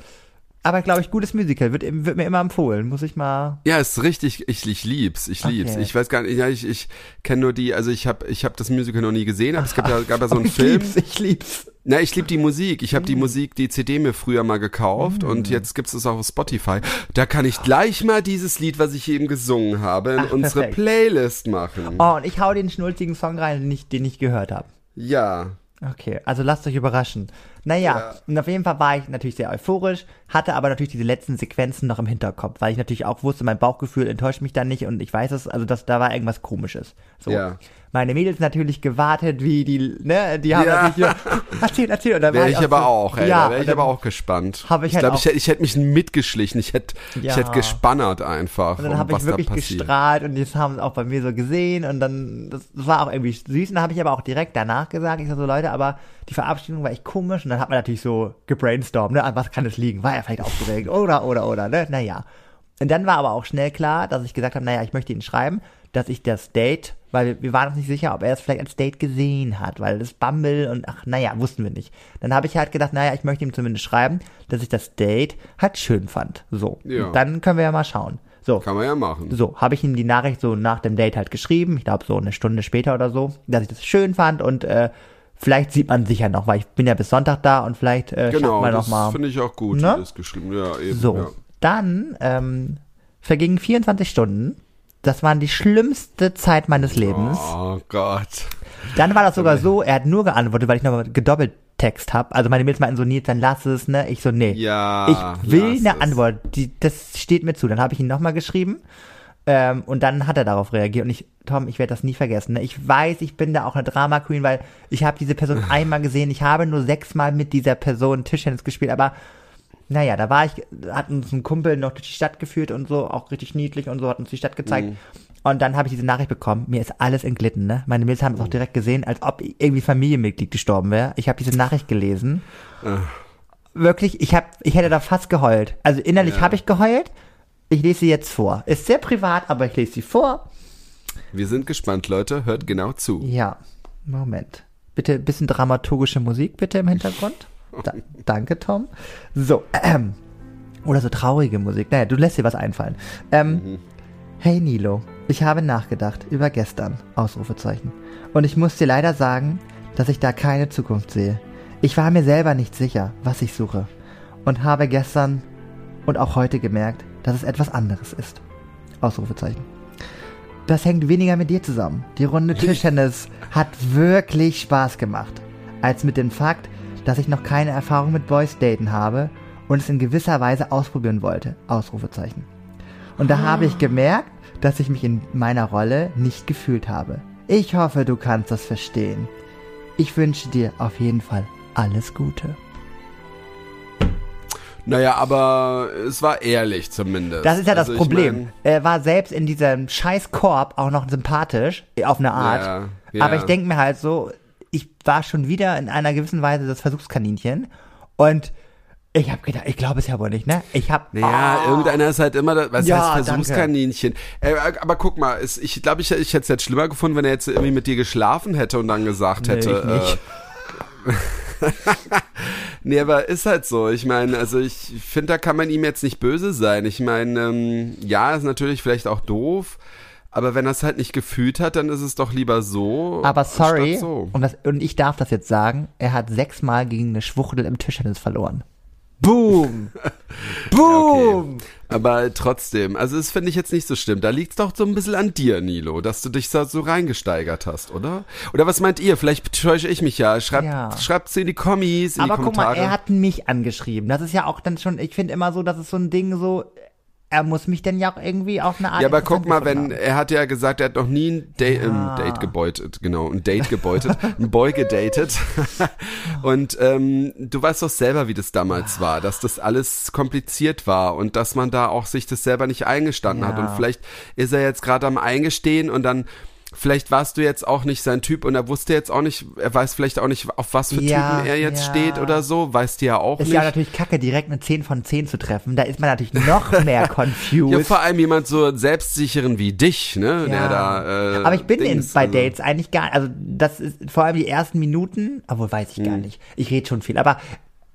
Aber glaube ich, gutes Musical. Wird, wird mir immer empfohlen. Muss ich mal. Ja, ist richtig, ich, ich lieb's, ich lieb's. Okay. Ich weiß gar nicht, ja, ich, ich kenne nur die, also ich habe ich hab das Musical noch nie gesehen, aber es gibt ja, gab ja so einen ich Film. lieb's, ich lieb's. Na, ich lieb die Musik. Ich habe Mhm. die Musik, die CD mir früher mal gekauft und jetzt gibt's es auch auf Spotify. Da kann ich gleich mal dieses Lied, was ich eben gesungen habe, in Ach, unsere perfekt. Playlist machen. Oh, und ich hau den schnulzigen Song rein, den ich, den ich gehört habe. Ja. Okay, also lasst euch überraschen. Naja, Ja. und auf jeden Fall war ich natürlich sehr euphorisch, hatte aber natürlich diese letzten Sequenzen noch im Hinterkopf, weil ich natürlich auch wusste, mein Bauchgefühl enttäuscht mich da nicht und ich weiß es, also dass da war irgendwas komisches. So. Ja. Meine Mädels natürlich gewartet, wie die, ne, die haben Ja. natürlich hier, erzähl, erzähl, und dann Wäre ich auch aber so, auch, ey. ja, da wäre ich aber auch gespannt. Hab ich ich halt glaube, ich, hätte- ich hätte mich mitgeschlichen. Ich hätte, ich Ja. hätte gespannert einfach. Und dann um habe ich wirklich gestrahlt und das haben sie auch bei mir so gesehen und dann, das, das war auch irgendwie süß und dann habe ich aber auch direkt danach gesagt, ich so, so Leute, aber die Verabschiedung war echt komisch und dann hat man natürlich so gebrainstormt, ne, an was kann es liegen, war er vielleicht aufgeregt oder, oder, oder, ne, naja. Und dann war aber auch schnell klar, dass ich gesagt habe, naja, ich möchte ihn schreiben, dass ich das Date, weil wir, wir waren uns nicht sicher, ob er es vielleicht als Date gesehen hat, weil das Bumble und ach, naja, wussten wir nicht. Dann habe ich halt gedacht, naja, ich möchte ihm zumindest schreiben, dass ich das Date halt schön fand. So. Ja. Dann können wir ja mal schauen. So. Kann man ja machen. So, habe ich ihm die Nachricht so nach dem Date halt geschrieben, ich glaube so eine Stunde später oder so, dass ich das schön fand und äh, vielleicht sieht man sich ja noch, weil ich bin ja bis Sonntag da und vielleicht äh, Genau, wir das noch mal. finde ich auch gut, Ne? das geschrieben. Ja, eben. So, Ja. dann ähm, vergingen 24 Stunden. Das waren die schlimmste Zeit meines Lebens. Oh Gott. Dann war das sogar so, er hat nur geantwortet, weil ich nochmal gedoppelt Text habe. Also meine Mädels meinten so, Nils, dann lass es, ne? Ich so, nee. Ja, ich will eine es. Antwort. Die, das steht mir zu. Dann habe ich ihn nochmal geschrieben. Ähm, und dann hat er darauf reagiert. Und ich, Tom, ich werde das nie vergessen. Ne? Ich weiß, ich bin da auch eine Drama Queen, weil ich habe diese Person einmal gesehen. Ich habe nur sechsmal mit dieser Person Tischtennis gespielt, aber naja, da war ich, hat uns ein Kumpel noch durch die Stadt geführt und so, auch richtig niedlich und so, hat uns die Stadt gezeigt. Und dann habe ich diese Nachricht bekommen, mir ist alles entglitten, ne? Meine Mädels haben es auch direkt gesehen, als ob irgendwie Familienmitglied gestorben wäre. Ich habe diese Nachricht gelesen. Wirklich, ich hab, ich hätte da fast geheult. Also innerlich Ja. habe ich geheult. Ich lese sie jetzt vor. Ist sehr privat, aber ich lese sie vor. Wir sind gespannt, Leute. Hört genau zu. Ja, Moment. Bitte ein bisschen dramaturgische Musik bitte im Hintergrund. Da, danke, Tom. So, ähm. Oder so traurige Musik. Naja, du lässt dir was einfallen. Ähm, Hey Nilo, ich habe nachgedacht über gestern. Ausrufezeichen. Und ich muss dir leider sagen, dass ich da keine Zukunft sehe. Ich war mir selber nicht sicher, was ich suche. Und habe gestern und auch heute gemerkt, dass es etwas anderes ist. Ausrufezeichen. Das hängt weniger mit dir zusammen. Die Runde Tischtennis hat wirklich Spaß gemacht. Als mit dem Fakt, dass ich noch keine Erfahrung mit Boys daten habe und es in gewisser Weise ausprobieren wollte. Ausrufezeichen. Und da habe ich gemerkt, dass ich mich in meiner Rolle nicht gefühlt habe. Ich hoffe, du kannst das verstehen. Ich wünsche dir auf jeden Fall alles Gute. Naja, aber es war ehrlich zumindest. Das ist ja das Also ich Problem. mein, er war selbst in diesem scheiß Korb auch noch sympathisch, auf eine Art. Ja, ja. Aber ich denke mir halt so, ich war schon wieder in einer gewissen Weise das Versuchskaninchen und ich habe gedacht, ich glaube es ja wohl nicht, ne? Ich habe Naja, irgendeiner ist halt immer, das, was Ja, heißt. Versuchskaninchen. Äh, aber guck mal, es, ich glaube, ich, ich hätte es jetzt schlimmer gefunden, wenn er jetzt irgendwie mit dir geschlafen hätte und dann gesagt Nee, hätte, ich nicht. Äh, nee, aber ist halt so. Ich meine, also ich finde, da kann man ihm jetzt nicht böse sein. Ich meine, ähm, ja, ist natürlich vielleicht auch doof, aber wenn er es halt nicht gefühlt hat, dann ist es doch lieber so. aber sorry, So. und, das, und ich darf das jetzt sagen, er hat sechsmal gegen eine Schwuchtel im Tischtennis verloren. Boom! Boom! Okay. Aber trotzdem, also das finde ich jetzt nicht so schlimm. Da liegt's doch so ein bisschen an dir, Nilo, dass du dich da so reingesteigert hast, oder? Oder was meint ihr? Vielleicht täusche ich mich ja. Schreibt, Ja. schreibt's in die Kommis, in Aber die guck mal, Kommentare. er hat mich angeschrieben. Das ist ja auch dann schon, ich finde immer so, das ist so ein Ding so, er muss mich denn ja auch irgendwie auf eine Art. ja, aber guck mal, wenn, er hat ja gesagt, er hat noch nie ein Date, Ja. ähm, Date gebeutet, genau, ein Date gebeutet, ein Boy gedatet. und ähm, du weißt doch selber, wie das damals war, dass das alles kompliziert war und dass man da auch sich das selber nicht eingestanden hat. Ja. Und vielleicht ist er jetzt gerade am Eingestehen und dann vielleicht warst du jetzt auch nicht sein Typ und er wusste jetzt auch nicht, er weiß vielleicht auch nicht, auf was für Ja, Typen er jetzt ja. steht oder so, weißt du ja auch Ist nicht. ja natürlich kacke, direkt eine 10 von 10 zu treffen. Da ist man natürlich noch mehr confused. ja, vor allem jemand so selbstsicheren wie dich, ne, der Ja. da. Äh, Aber ich bin in, Dings, bei also- Dates eigentlich gar also das ist vor allem die ersten Minuten, obwohl weiß ich gar Hm. nicht. Ich rede schon viel, aber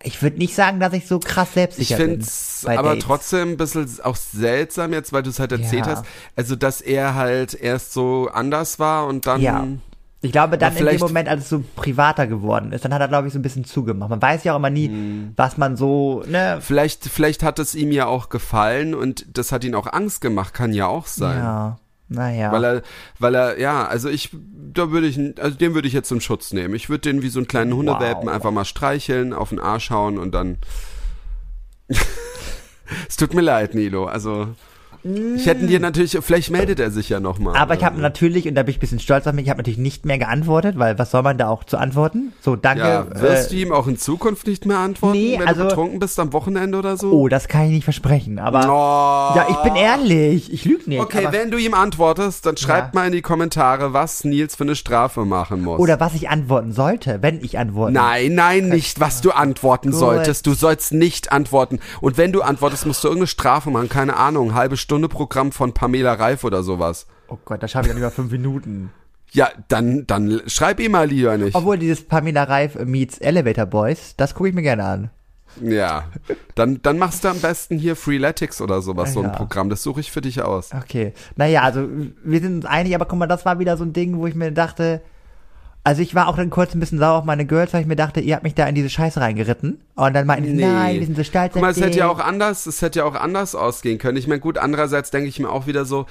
ich würde nicht sagen, dass ich so krass Ich selbstsicher finde bin. es bei aber Dates. trotzdem ein bisschen auch seltsam jetzt, weil du es halt erzählt Ja. hast. Also, dass er halt erst so anders war und dann. Ja. Ich glaube, dann in dem Moment, als es so privater geworden ist, dann hat er, glaube ich, so ein bisschen zugemacht. Man weiß ja auch immer nie, Hm. was man so, ne, Vielleicht, vielleicht hat es ihm ja auch gefallen und das hat ihn auch Angst gemacht, kann ja auch sein. ja, naja. Weil er, weil er, ja, also ich, da würde ich, also den würde ich jetzt zum Schutz nehmen. Ich würde den wie so einen kleinen Hundewelpen Wow. einfach mal streicheln, auf den Arsch hauen und dann. es tut mir leid, Nilo. Also ich hätte dir natürlich, vielleicht meldet er sich ja nochmal. Aber ich habe natürlich, und da bin ich ein bisschen stolz auf mich, ich habe natürlich nicht mehr geantwortet, weil was soll man da auch zu antworten? So, danke. Ja, wirst äh, du ihm auch in Zukunft nicht mehr antworten, Nee, wenn also- du betrunken bist am Wochenende oder so? oh, das kann ich nicht versprechen, aber. Oh. Ja, ich bin ehrlich, ich lüge nicht. Okay, aber, wenn du ihm antwortest, dann schreib Ja. mal in die Kommentare, was Nils für eine Strafe machen muss. oder was ich antworten sollte, wenn ich antworte. Nein, nein, nicht, was du antworten Gut. solltest. Du sollst nicht antworten. Und wenn du antwortest, musst du irgendeine Strafe machen. Keine Ahnung, halbe Stunde Programm von Pamela Reif oder sowas. Oh Gott, da schaffe ich ja nicht mal fünf Minuten. Ja, dann, dann schreib ihm mal lieber nicht. Obwohl dieses Pamela Reif meets Elevator Boys, das gucke ich mir gerne an. Ja, dann, dann machst du am besten hier Freeletics oder sowas, so ein Ja. Programm. Das suche ich für dich aus. Okay. Naja, also wir sind uns einig, aber guck mal, das war wieder so ein Ding, wo ich mir dachte, also ich war auch dann kurz ein bisschen sauer auf meine Girls, weil ich mir dachte, ihr habt mich da in diese Scheiße reingeritten. Und dann meinten die, nein, wir sind so stolz Guck mal, es hätte ja auch anders, es hätte ja auch anders ausgehen können. Ich meine, gut, andererseits denke ich mir auch wieder so,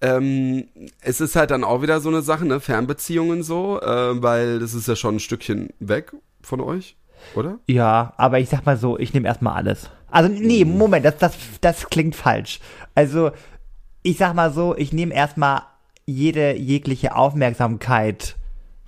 ähm, es ist halt dann auch wieder so eine Sache, ne, Fernbeziehungen so, äh, weil das ist ja schon ein Stückchen weg von euch, oder? Ja, aber ich sag mal so, ich nehme erstmal alles. Also nee, Moment, das, das, das klingt falsch. Also ich sag mal so, ich nehme erstmal jede jegliche Aufmerksamkeit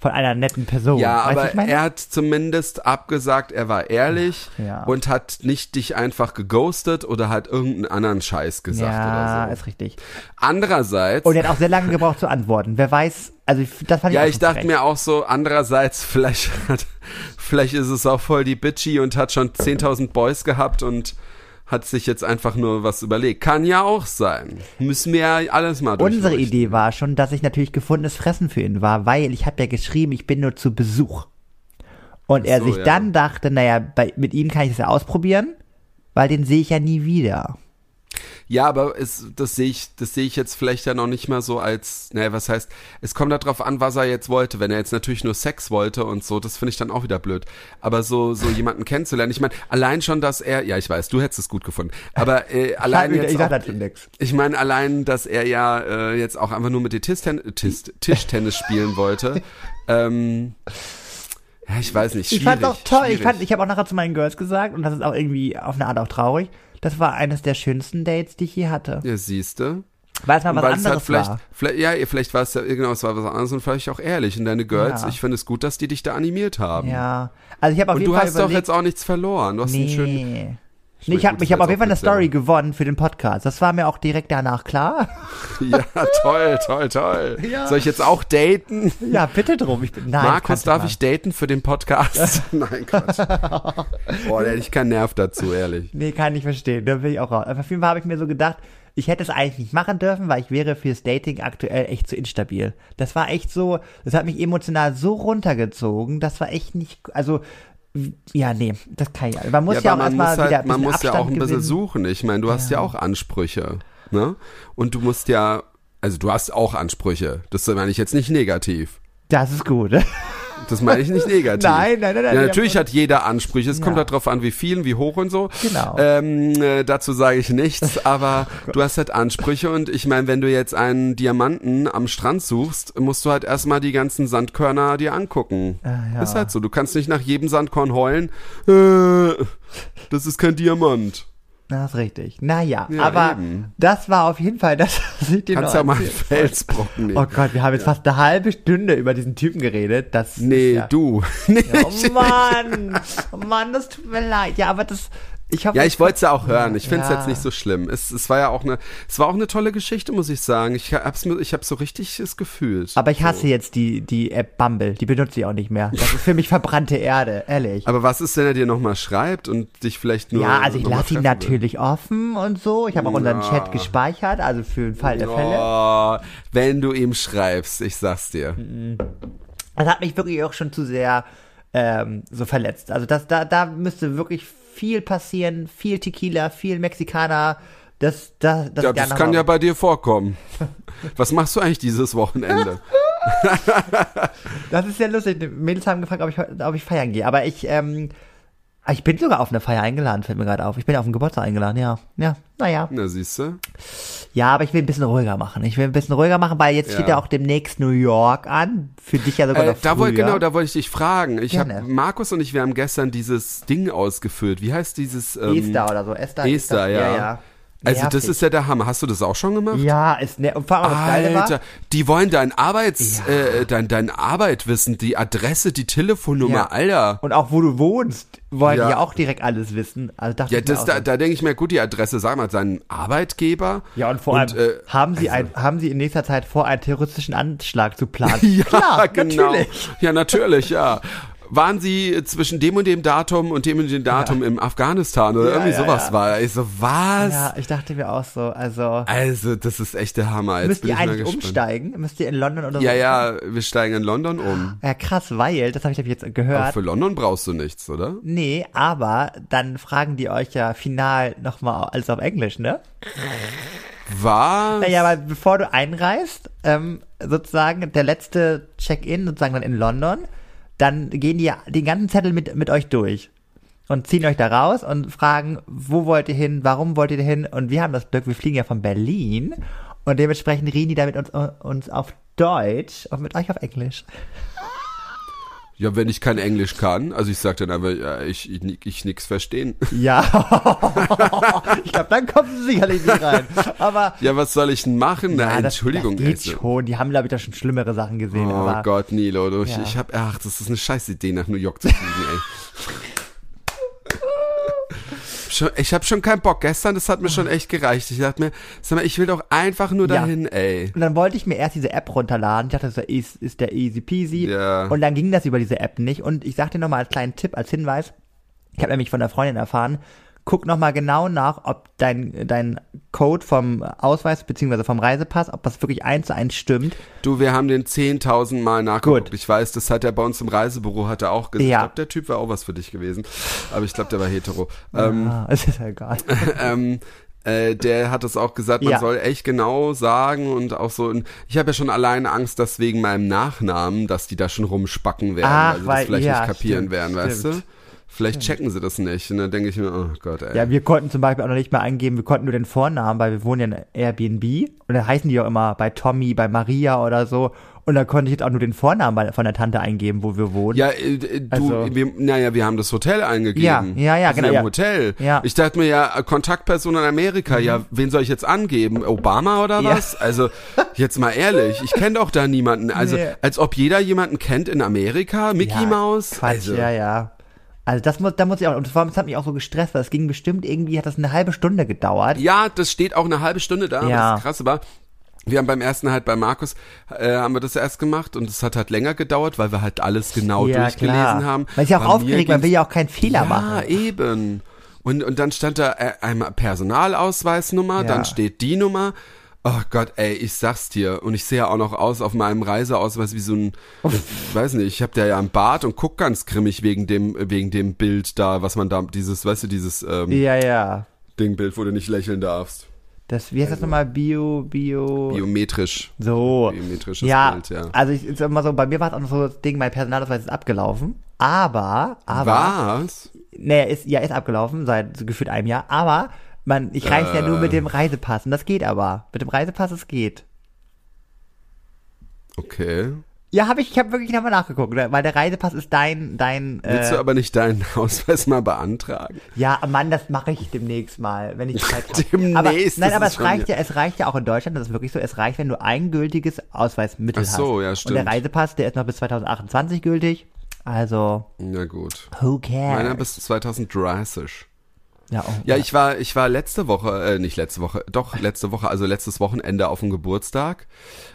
von einer netten Person. Ja, Weißt aber er hat zumindest abgesagt, er war ehrlich Ja. und hat nicht dich einfach geghostet oder hat irgendeinen anderen Scheiß gesagt ja, oder so. ist richtig. Andererseits, Und er hat auch sehr lange gebraucht zu antworten. Wer weiß, also das fand ich ja, auch ich dachte frech. mir auch so, andererseits, vielleicht hat, vielleicht ist es auch voll die Bitchy und hat schon 10.000 Boys gehabt und hat sich jetzt einfach nur was überlegt. Kann ja auch sein. Müssen wir ja alles mal Unsere. Idee war schon, dass ich natürlich gefundenes Fressen für ihn war, weil ich habe ja geschrieben, ich bin nur zu Besuch. Und er so, sich ja. dann dachte, naja, bei, mit ihm kann ich es ja ausprobieren, weil den sehe ich ja nie wieder. Ja, aber es, das sehe ich, das sehe ich jetzt vielleicht ja noch nicht mal so als, naja, was heißt, es kommt darauf an, was er jetzt wollte. Wenn er jetzt natürlich nur Sex wollte und so, das finde ich dann auch wieder blöd. Aber so, so jemanden kennenzulernen, ich meine, allein schon, dass er, ja, ich weiß, du hättest es gut gefunden, aber äh, allein ich jetzt auch, nix. ich meine, allein, dass er ja äh, jetzt auch einfach nur mit dir Tischten Tisch Tischtennis spielen wollte, ähm, ja, ich weiß nicht, Ich schwierig. fand's auch toll. Ich schwierig. fand, ich habe auch nachher zu meinen Girls gesagt, und das ist auch irgendwie auf eine Art auch traurig. Das war eines der schönsten Dates, die ich je hatte. ja, siehste. Weil es mal was Weil es halt anderes vielleicht, war. vielleicht, ja, vielleicht war es ja, genau, es war was anderes und vielleicht auch ehrlich. Und deine Girls, Ja. ich finde es gut, dass die dich da animiert haben. Ja. Also ich habe auf Und jeden du Fall hast doch überlegt, jetzt auch nichts verloren. Du hast einen schönen. Nee. Nee, ich habe ich hab auf jeden Fall eine Story gewonnen für den Podcast. Das war mir auch direkt danach klar. Ja, toll, toll, toll. Ja. Soll ich jetzt auch daten? Ja, bitte drum. Ich bin, nein, Markus, darf ich daten für den Podcast? Nein, Quatsch. Boah, da hätte ich keinen Nerv dazu, ehrlich. Nee, kann ich verstehen. Da will ich auch raus. Aber auf jeden Fall habe ich mir so gedacht, ich hätte es eigentlich nicht machen dürfen, weil ich wäre fürs Dating aktuell echt zu instabil. Das war echt so, das hat mich emotional so runtergezogen, das war echt nicht, also, ja, nee, das kann ich. Man muss ja, ja, auch erstmal muss, wieder halt, ein man muss ja Abstand auch ein bisschen gewinnen. suchen. Ich meine, du hast ja auch Ansprüche. Ne? Und du musst ja, also du hast auch Ansprüche. Das meine ich jetzt nicht negativ. Das ist gut. Das meine ich nicht negativ. Nein, nein, nein, nein. Ja, natürlich hat jeder Ansprüche. Es kommt Ja. halt drauf an, wie viel, wie hoch und so. Genau. Ähm, äh, dazu sage ich nichts, aber du hast halt Ansprüche und ich meine, wenn du jetzt einen Diamanten am Strand suchst, musst du halt erstmal die ganzen Sandkörner dir angucken. Ah, ja. Ist halt so. Du kannst nicht nach jedem Sandkorn heulen. Äh, das ist kein Diamant. Das ist richtig. Naja, Ja, aber eben. das war auf jeden Fall das, was ich dir Kannst noch ja mal einen Felsbrocken nehmen. Oh Gott, wir haben jetzt fast eine halbe Stunde über diesen Typen geredet. Das nee, ist ja, du. Oh Mann, oh Mann, das tut mir leid. Ja, aber das, Ich Ja, ich wollte es ja auch hören. Ich finde es Ja. jetzt nicht so schlimm. Es, es war ja auch eine, es war auch eine tolle Geschichte, muss ich sagen. Ich hab's, ich hab's so richtig es gefühlt. Aber ich hasse jetzt die, die App Bumble. Die benutze ich auch nicht mehr. Das ist für mich verbrannte Erde, ehrlich. Aber was ist, wenn er dir nochmal schreibt und dich vielleicht nur. ja, also ich lasse ihn treffen will? natürlich offen und so. Ich habe auch unseren Ja. Chat gespeichert, also für den Fall der Fälle. Oh, wenn du ihm schreibst, ich sag's dir. Das hat mich wirklich auch schon zu sehr ähm, so verletzt. Also das, da, da müsste wirklich viel passieren, viel Tequila, viel Mexikaner. Das, das, das, Ja, das kann mal- ja bei dir vorkommen. Was machst du eigentlich dieses Wochenende? Das ist ja lustig. Die Mädels haben gefragt, ob ich, ob ich feiern gehe. Aber ich, ähm, ich bin sogar auf eine Feier eingeladen, fällt mir gerade auf. Ich bin auf einen Geburtstag eingeladen, ja. Ja, naja. Na, siehst du? Ja, aber ich will ein bisschen ruhiger machen. Ich will ein bisschen ruhiger machen, weil jetzt Ja. steht ja auch demnächst New York an. Für dich ja sogar Äh, noch da wollte genau, da wollte ich dich fragen. Ich habe Markus und ich, wir haben gestern dieses Ding ausgefüllt. Wie heißt dieses? Ähm, Esther oder so. Esther. Esther, ja. ja, ja. Also das Nervig. ist ja der Hammer. Hast du das auch schon gemacht? Ja, ist ne und das Alter, die wollen dein Arbeits, Ja. äh, dein, dein Arbeit wissen, die Adresse, die Telefonnummer, Ja. Alter. und auch wo du wohnst, wollen Ja. die auch direkt alles wissen. Also dachte Ja, das, da, so. da denke ich mir, gut, die Adresse, sag mal, seinen Arbeitgeber. ja, und vor allem, äh, haben, sie ein, haben sie in nächster Zeit vor, einen terroristischen Anschlag zu planen? Ja, Klar, genau. natürlich. Ja, natürlich, ja. Waren sie zwischen dem und dem Datum und dem und dem Datum im Afghanistan oder Ja, irgendwie ja, sowas ja. war? Ich so, was? Ja, ich dachte mir auch so, also, Also, das ist echt der Hammer. Jetzt müsst ihr ich eigentlich umsteigen? Müsst ihr in London oder Ja, so? ja, wir steigen in London um. Ja, krass, weil, das habe ich nämlich jetzt Aber gehört. für London brauchst du nichts, oder? Nee, aber dann fragen die euch ja final nochmal alles auf Englisch, ne? Was? Naja, aber bevor du einreist, ähm, sozusagen der letzte Check-in, sozusagen dann in London, dann gehen die den ganzen Zettel mit, mit euch durch und ziehen euch da raus und fragen, wo wollt ihr hin, warum wollt ihr hin und wir haben das Glück, wir fliegen ja von Berlin und dementsprechend reden die da mit uns, uns auf Deutsch und mit euch auf Englisch. Ja, wenn ich kein Englisch kann, also ich sag dann einfach, ja, ich, ich, ich nix verstehen. Ja, ich glaube, dann kommen sie sicherlich nicht rein. Aber Ja, was soll ich denn machen? Na, ja, das, Entschuldigung, das geht ey, so- schon. Die haben, glaube ich, da schon schlimmere Sachen gesehen. Oh aber Gott, Nilo, du, ich, Ja. ich hab, ach, das ist eine scheiß Idee, nach New York zu fliegen, ey. Schon, ich habe schon keinen Bock. Gestern, das hat mir schon echt gereicht. Ich dachte mir, sag mal, ich will doch einfach nur Ja. dahin, ey. Und dann wollte ich mir erst diese App runterladen. Ich dachte, das ist, ist der easy peasy. Ja. Und dann ging das über diese App nicht. Und ich sag dir nochmal als kleinen Tipp, als Hinweis. Ich habe nämlich von der Freundin erfahren, guck nochmal genau nach, ob dein, dein Code vom Ausweis beziehungsweise vom Reisepass, ob das wirklich eins zu eins stimmt. Du, wir haben den 10.000 Mal nachgeguckt. Gut. Ich weiß, das hat er bei uns im Reisebüro hat er auch gesagt. Ja. Ich glaube, der Typ war auch was für dich gewesen. Aber ich glaube, der war hetero. Ähm, Ah, es ist ja egal. ähm, äh, der hat es auch gesagt, man Ja. soll echt genau sagen und auch so. Ich habe ja schon alleine Angst, dass wegen meinem Nachnamen, dass die da schon rumspacken werden, Ach, weil- das vielleicht ja, nicht kapieren stimmt, werden, weißt stimmt. du? Vielleicht checken sie das nicht. Und dann denke ich mir, oh Gott, ey. Ja, wir konnten zum Beispiel auch noch nicht mehr eingeben, wir konnten nur den Vornamen, weil wir wohnen ja in Airbnb und da heißen die auch immer bei Tommy, bei Maria oder so. Und da konnte ich jetzt auch nur den Vornamen von der Tante eingeben, wo wir wohnen. Ja, äh, du, Also- wir, naja, wir haben das Hotel eingegeben. Ja, ja, ja, Wir genau, Im ja. Hotel. Ja. Ich dachte mir ja, Kontaktperson in Amerika, ja, wen soll ich jetzt angeben? Obama oder Ja. was? Also, jetzt mal ehrlich, ich kenne doch da niemanden. Also, Nee. als ob jeder jemanden kennt in Amerika, Mickey Ja, Mouse. Quatsch, also, ja, ja. Also das muss, da muss ich auch, und vor allem, das hat mich auch so gestresst, weil es ging bestimmt irgendwie, hat das eine halbe Stunde gedauert. Ja, das steht auch eine halbe Stunde da. Ja. Das ist krass, aber wir haben beim ersten halt bei Markus, äh, haben wir das erst gemacht und es hat halt länger gedauert, weil wir halt alles genau durchgelesen haben. Weil ja auch Bei aufgeregt, man will ja auch keinen Fehler ja, machen. eben. Und, und dann stand da äh, einmal Personalausweisnummer, Ja. dann steht die Nummer. Oh Gott, ey, ich sag's dir. Und ich sehe ja auch noch aus auf meinem Reiseausweis wie so ein, ich weiß nicht, ich hab da ja einen Bart und guck ganz grimmig wegen dem, wegen dem Bild da, was man da, dieses, weißt du, dieses ähm, Ja, ja. Dingbild, wo du nicht lächeln darfst. Das, wie heißt das nochmal? Bio, Bio. Biometrisch. so. Biometrisches Ja, Bild, ja. also ich sag mal so, bei mir war es auch noch so das Ding, mein Personalausweis ist abgelaufen. Aber, aber. Was? Naja, ist, ja, ist abgelaufen, seit so gefühlt einem Jahr. Aber, man, ich reise ja nur Äh. mit dem Reisepass und das geht aber. Mit dem Reisepass, es geht. Okay. Ja, habe ich, ich habe wirklich nochmal nachgeguckt, ne? weil der Reisepass ist dein, dein, Willst du äh, aber nicht deinen Ausweis mal beantragen? ja, Mann, das mache ich demnächst mal, wenn ich Zeit habe. Demnächst, aber, nein, aber es reicht ja- es reicht ja auch in Deutschland, das ist wirklich so, es reicht, wenn du ein gültiges Ausweismittel Ach so, hast. ja, Und stimmt. der Reisepass, der ist noch bis 2028 gültig, also, Na gut. who cares? Meiner bis 2030. Ja, oh, Ja, ich war, ich war letzte Woche, äh, nicht letzte Woche, doch letzte Woche, also letztes Wochenende auf dem Geburtstag.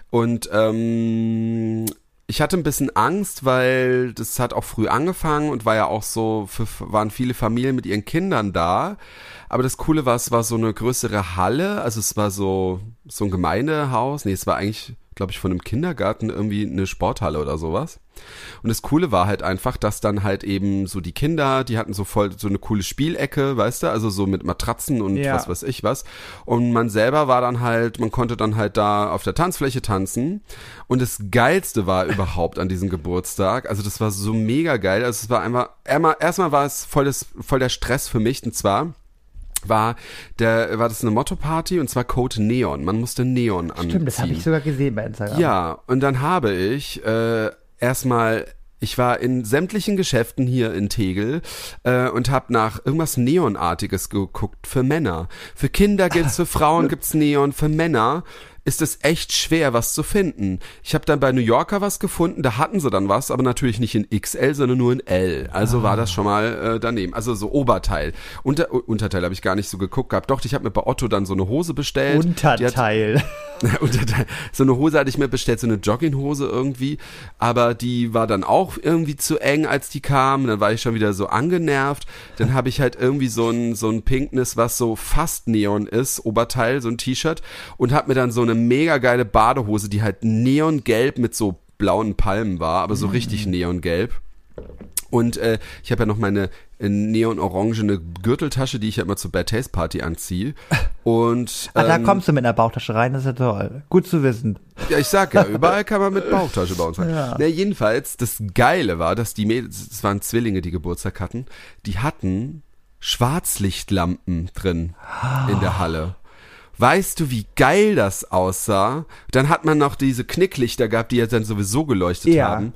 Und ähm, ich hatte ein bisschen Angst, weil das hat auch früh angefangen und war ja auch so, für, waren viele Familien mit ihren Kindern da. Aber das Coole war, es war so eine größere Halle, also es war so, so ein Gemeindehaus. Nee, es war eigentlich, glaube ich, von einem Kindergarten irgendwie eine Sporthalle oder sowas. Und das Coole war halt einfach, dass dann halt eben so die Kinder, die hatten so voll so eine coole Spielecke, weißt du, also so mit Matratzen und Ja. was weiß ich was. Und man selber war dann halt, man konnte dann halt da auf der Tanzfläche tanzen. Und das Geilste war überhaupt an diesem Geburtstag, also das war so mega geil. Also es war einfach, erstmal, war es voll, das, voll der Stress für mich, und zwar war der war das eine Motto-Party und zwar Code Neon. Man musste Neon anziehen. Stimmt, das habe ich sogar gesehen bei Instagram. Ja, und dann habe ich äh, erstmal, ich war in sämtlichen Geschäften hier in Tegel äh, und habe nach irgendwas Neonartiges geguckt für Männer. Für Kinder gibt's, für Frauen gibt's Neon, für Männer ist es echt schwer, was zu finden. Ich habe dann bei New Yorker was gefunden, da hatten sie dann was, aber natürlich nicht in XL, sondern nur in L. Also war das schon mal äh, daneben. Also so Oberteil. Unter, Unterteil habe ich gar nicht so geguckt gehabt. Doch, ich habe mir bei Otto dann so eine Hose bestellt. Hat-. Unterteil. So eine Hose hatte ich mir bestellt, so eine Jogginghose irgendwie, aber die war dann auch irgendwie zu eng, als die kam. Dann war ich schon wieder so angenervt. Dann habe ich halt irgendwie so ein so ein Pinkness, was so fast Neon ist, Oberteil, so ein T-Shirt und habe mir dann so eine mega geile Badehose, die halt neongelb mit so blauen Palmen war, aber so richtig neongelb. Und äh, ich habe ja noch meine äh, neon-orangene Gürteltasche, die ich ja immer zur Bad Taste Party anziehe. Und Ah, da ähm, kommst du mit einer Bauchtasche rein, das ist ja toll. Gut zu wissen. ja, ich sag ja, überall kann man mit Bauchtasche bei uns rein. Ja. Na, jedenfalls, das Geile war, dass die Mädels, das waren Zwillinge, die Geburtstag hatten, die hatten Schwarzlichtlampen drin in der Halle. Weißt du, wie geil das aussah? Dann hat man noch diese Knicklichter gehabt, die jetzt dann sowieso geleuchtet Ja. haben.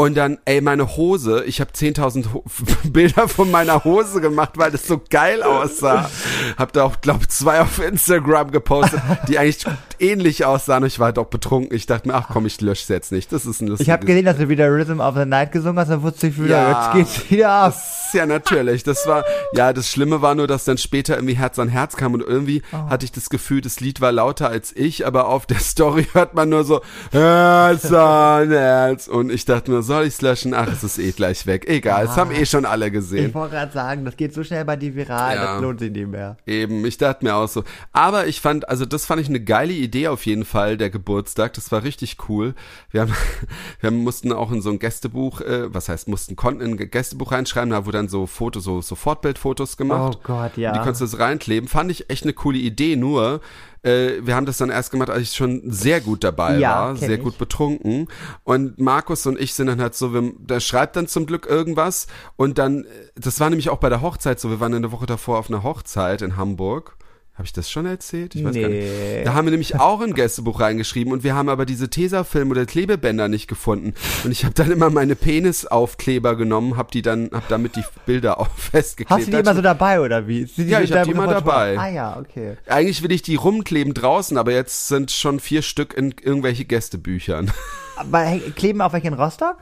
Und dann, ey, meine Hose, ich habe 10.000 Ho Bilder von meiner Hose gemacht, weil das so geil aussah. Hab da auch, glaub zwei auf Instagram gepostet, die eigentlich ähnlich aussahen. Ich war halt auch betrunken. Ich dachte mir, ach komm, ich lösche es jetzt nicht. Das ist ein lustiges... Ich habe gesehen, dass du wieder Rhythm of the Night gesungen hast, dann wusste ich wieder, Ja. jetzt geht's wieder ab. Ja natürlich. Das war, ja, das Schlimme war nur, dass dann später irgendwie Herz an Herz kam und irgendwie Oh. hatte ich das Gefühl, das Lied war lauter als ich, aber auf der Story hört man nur so Herz an Herz und ich dachte mir, soll ich's löschen? Ach, es ist eh gleich weg. Egal, es haben eh schon alle Ich gesehen. wollte gerade sagen, das geht so schnell bei dir viral, Ja. das lohnt sich nicht mehr. Eben, ich dachte mir auch so. Aber ich fand, also das fand ich eine geile Idee auf jeden Fall, der Geburtstag. Das war richtig cool. Wir haben, wir mussten auch in so ein Gästebuch, äh, was heißt, mussten, konnten in ein Gästebuch reinschreiben, da wurde dann so Fotos, so, so Fortbildfotos gemacht. Oh Gott, ja. Und die konntest du das reinkleben. Fand ich echt eine coole Idee, nur äh, wir haben das dann erst gemacht, als ich schon sehr gut dabei Ja, war, sehr ich. gut betrunken. Und Markus und ich sind dann halt so, wir, der schreibt dann zum Glück irgendwas und dann, äh, das war nämlich auch bei der Hochzeit so, wir waren in der Woche davor auf einer Hochzeit in Hamburg. Habe ich das schon erzählt? Ich weiß gar nicht. Nee. Da haben wir nämlich auch ein Gästebuch reingeschrieben und wir haben aber diese Tesafilm oder Klebebänder nicht gefunden. Und ich habe dann immer meine Penisaufkleber genommen, habe die dann, habe damit die Bilder auch festgeklebt. Hast du die immer so dabei oder wie? Ja, ich hab die immer dabei. Ah ja, okay. Eigentlich will ich die rumkleben draußen, aber jetzt sind schon vier Stück in irgendwelche Gästebüchern. Aber kleben auf welche in Rostock?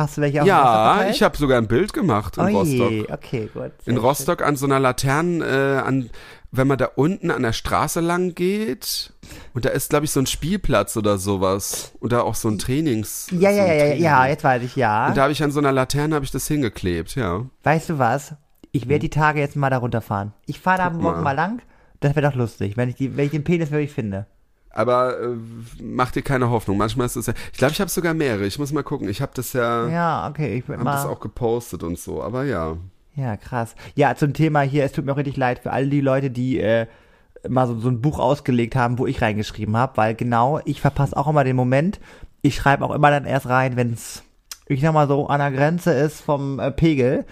Hast du welche Rostock Ja, ich habe sogar ein Bild gemacht in oh Rostock. Okay, gut. In Rostock an so einer Laterne, äh, an, wenn man da unten an der Straße lang geht, und da ist, glaube ich, so ein Spielplatz oder sowas. Und da auch so ein Trainings. schön. Ja, so ja, ja, ja, Training. ja, jetzt weiß ich, ja. Und da habe ich an so einer Laterne habe ich das hingeklebt, ja. Weißt du was? Ich werde die Tage jetzt mal da runterfahren. Ich fahre da am Morgen mal. lang. Das wäre doch lustig, wenn ich, die, wenn ich den Penis wirklich finde. Aber äh, mach dir keine Hoffnung. Manchmal ist es ja. Ich glaube, ich habe sogar mehrere. Ich muss mal gucken. Ich habe das ja, Ja, okay, ich würde hab das auch gepostet und so. Aber ja. Ja, krass. Ja, zum Thema hier, es tut mir auch richtig leid für all die Leute, die äh, mal so, so ein Buch ausgelegt haben, wo ich reingeschrieben habe, weil genau, ich verpasse auch immer den Moment. Ich schreibe auch immer dann erst rein, wenn es, ich sag mal so, an der Grenze ist vom äh, Pegel.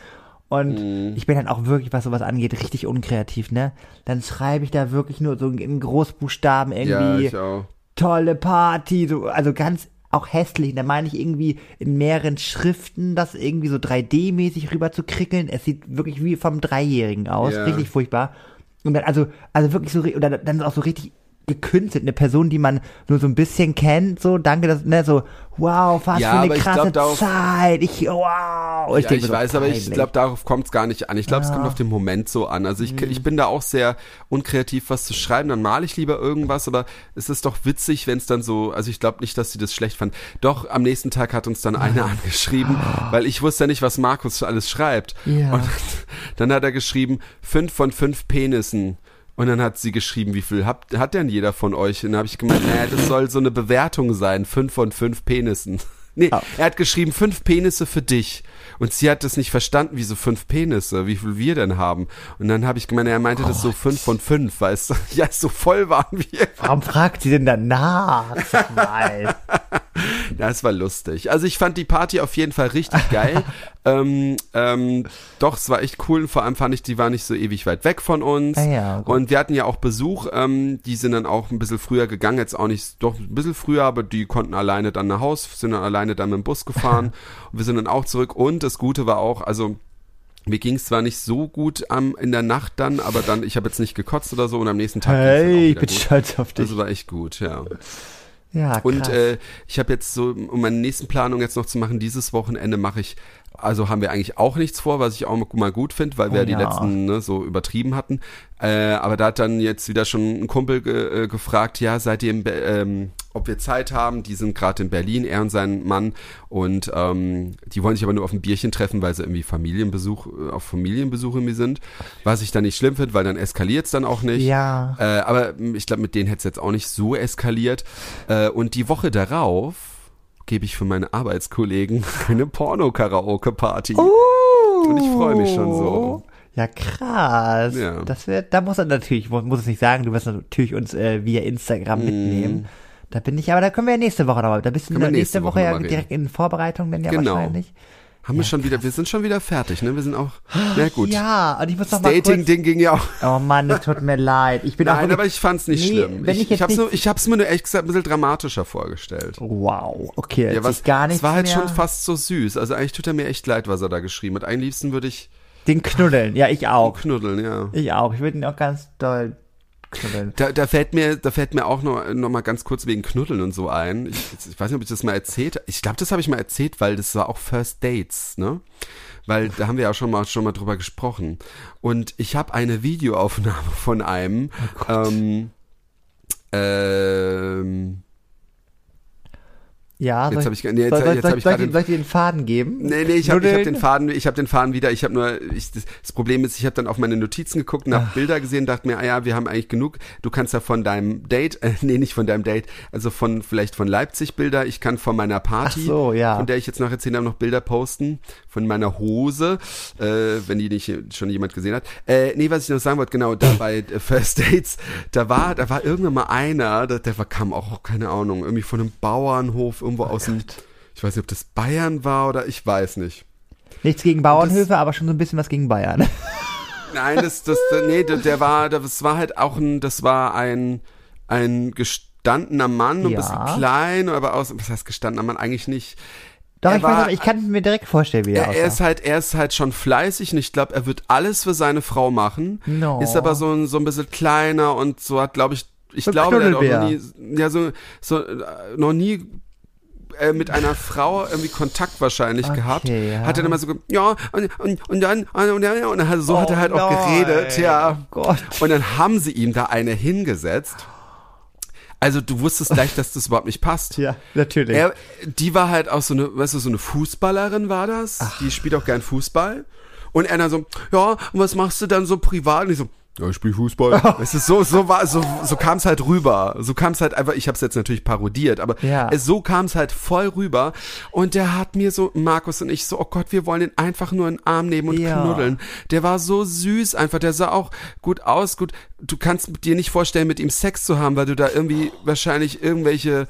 Und Mhm. ich bin dann auch wirklich, was sowas angeht, richtig unkreativ, ne? Dann schreibe ich da wirklich nur so in Großbuchstaben Ja, irgendwie auch. tolle Party, so, also ganz auch hässlich. Da meine ich irgendwie in mehreren Schriften, das irgendwie so 3D-mäßig rüber zu krickeln. Es sieht wirklich wie vom Dreijährigen aus, Ja. richtig furchtbar. Und dann, also, also wirklich so, oder dann ist auch so richtig gekünstelt, eine Person, die man nur so ein bisschen kennt, so, danke, dass, ne, so, wow, was Ja, für eine ich krasse glaub, darauf- Zeit, ich, wow. Ich, ja, ich so, weiß, aber ich glaube, darauf kommt es gar nicht an. Ich glaube, es Ja. Mhm. kommt auf den Moment so an. Also ich, ich bin da auch sehr unkreativ, was zu schreiben. Dann male ich lieber irgendwas, aber es ist doch witzig, wenn es dann so, also ich glaube nicht, dass sie das schlecht fand. Doch, am nächsten Tag hat uns dann einer angeschrieben, weil ich wusste ja nicht, was Markus alles schreibt. Ja. Und dann hat er geschrieben, fünf von fünf Penissen. Und dann hat sie geschrieben, wie viel hat, hat denn jeder von euch? Und dann habe ich gemeint, naja, das soll so eine Bewertung sein, fünf von fünf Penissen. Nee, Ah. er hat geschrieben, fünf Penisse für dich. Und sie hat das nicht verstanden, wie so fünf Penisse, wie viel wir denn haben. Und dann habe ich gemeint, er meinte das so fünf von fünf, weil es ja so voll waren wir. Warum fragt sie denn danach? Sag mal. Ja, es war lustig. Also ich fand die Party auf jeden Fall richtig geil. ähm, ähm, doch, es war echt cool. Und vor allem fand ich, die war nicht so ewig weit weg von uns. Ah ja, und wir hatten ja auch Besuch. Ähm, die sind dann auch ein bisschen früher gegangen. Jetzt auch nicht, doch ein bisschen früher, aber die konnten alleine dann nach Haus, sind dann alleine dann mit dem Bus gefahren. und wir sind dann auch zurück. Und das Gute war auch, also mir ging es zwar nicht so gut am, in der Nacht dann, aber dann, ich habe jetzt nicht gekotzt oder so und am nächsten Tag Hey, ich bin gut. stolz auf dich. Also war echt gut, ja. ja, krass. Und äh, ich habe jetzt so, um meine nächsten Planungen jetzt noch zu machen, dieses Wochenende mache ich, also haben wir eigentlich auch nichts vor, was ich auch mal gut finde, weil wir Oh die ja. letzten ne, so übertrieben hatten. Äh, aber da hat dann jetzt wieder schon ein Kumpel ge äh, gefragt, ja, seid ihr im Be ähm, ob wir Zeit haben, die sind gerade in Berlin, er und sein Mann und ähm, die wollen sich aber nur auf ein Bierchen treffen, weil sie irgendwie Familienbesuch, äh, auf Familienbesuch irgendwie sind, was ich dann nicht schlimm finde, weil dann eskaliert's dann auch nicht. ja. Äh, aber ich glaube, mit denen hätte es jetzt auch nicht so eskaliert. Äh, und die Woche darauf gebe ich für meine Arbeitskollegen eine Porno-Karaoke-Party. Und ich freue mich schon so. Ja, krass. Ja. Das wird, da muss er natürlich, muss, muss es nicht sagen, du wirst natürlich uns äh, via Instagram mitnehmen. Da bin ich, aber da können wir ja nächste Woche nochmal. Da bist du nächste, nächste Woche Woche ja direkt in Vorbereitung, denn ja Genau. wahrscheinlich. Haben wir schon wieder, wir sind schon wieder fertig, ne? Wir sind auch, na gut. Ja, und ich muss noch das mal kurz, Dating-Ding ging ja auch. Oh Mann, es tut mir leid. Ich bin auch Nein, wirklich, aber ich fand's nicht Nee, schlimm. wenn ich ich, jetzt hab's nicht- nur, ich hab's mir nur ehrlich gesagt ein bisschen dramatischer vorgestellt. Wow, okay, Ja, was, gar es nichts war halt mehr. schon fast so süß. Also eigentlich tut er mir echt leid, was er da geschrieben hat. Am liebsten würde ich Den knuddeln, ja, ich auch. knuddeln, ja. Ich auch. Ich würde ihn auch ganz doll knuddeln. Da, da fällt mir, da fällt mir auch noch, noch mal ganz kurz wegen Knuddeln und so ein. Ich, ich weiß nicht, ob ich das mal erzählt habe. Ich glaube, das habe ich mal erzählt, weil das war auch First Dates, ne? Weil da haben wir ja schon mal schon mal drüber gesprochen. Und ich habe eine Videoaufnahme von einem. ähm, ähm, Ja, Jetzt soll hab ich- nee, jetzt- soll, jetzt soll, hab ich soll, gerade- ich, soll ich dir den Faden geben? Nee, nee, ich habe ich hab den Faden, ich habe den Faden wieder. Ich habe nur, ich, das, das Problem ist, ich habe dann auf meine Notizen geguckt, nach Bilder gesehen, dachte mir, ah ja, wir haben eigentlich genug. Du kannst ja von deinem Date, äh, nee, nicht von deinem Date, also von vielleicht von Leipzig Bilder. Ich kann von meiner Party, Ach so, ja. von der ich jetzt noch erzählt habe, noch Bilder posten, von meiner Hose, äh, wenn die nicht schon jemand gesehen hat. Äh, nee, was ich noch sagen wollte, genau, da bei äh, First Dates, da war, da war irgendwann mal einer, der, der war, kam auch, keine Ahnung, irgendwie von einem Bauernhof irgendwo aus dem, ich weiß nicht, ob das Bayern war oder ich weiß nicht. Nichts gegen Bauernhöfe, aber schon so ein bisschen was gegen Bayern. Nein, das, das, nee, der, der war, das war halt auch ein, das war ein, ein gestandener Mann, ein Ja. bisschen klein, aber aus, was heißt gestandener Mann? Eigentlich nicht. Doch, Er ich, war- weiß, ich kann mir direkt vorstellen, wie er Er, er ist halt, er ist halt schon fleißig und ich glaube, er wird alles für seine Frau machen. No. Ist aber so ein, so ein bisschen kleiner und so hat, glaube ich, ich So ein glaube, er hat auch noch nie, ja, so, so, äh, noch nie äh, mit einer Frau irgendwie Kontakt wahrscheinlich Okay, gehabt. ja. Hat er immer so, ja, und, und, und dann, und, und, dann- und dann, so hat Oh er halt auch nein. geredet, ja. Oh Gott. Und dann haben sie ihm da eine hingesetzt. Also du wusstest gleich, dass das überhaupt nicht passt. Ja, natürlich. Er, die war halt auch so eine, weißt du, so eine Fußballerin war das. Die spielt auch gern Fußball. Und er dann so, ja, und was machst du dann so privat? Und ich so, ja, ich spiele Fußball. Es ist so, so war, so, so kam es halt rüber. So kam es halt einfach, ich habe es jetzt natürlich parodiert, aber Ja. es, so kam es halt voll rüber. Und der hat mir so, Markus und ich so, oh Gott, wir wollen ihn einfach nur in den Arm nehmen und Ja. knuddeln. Der war so süß einfach, der sah auch gut aus, gut. Du kannst dir nicht vorstellen, mit ihm Sex zu haben, weil du da irgendwie wahrscheinlich irgendwelche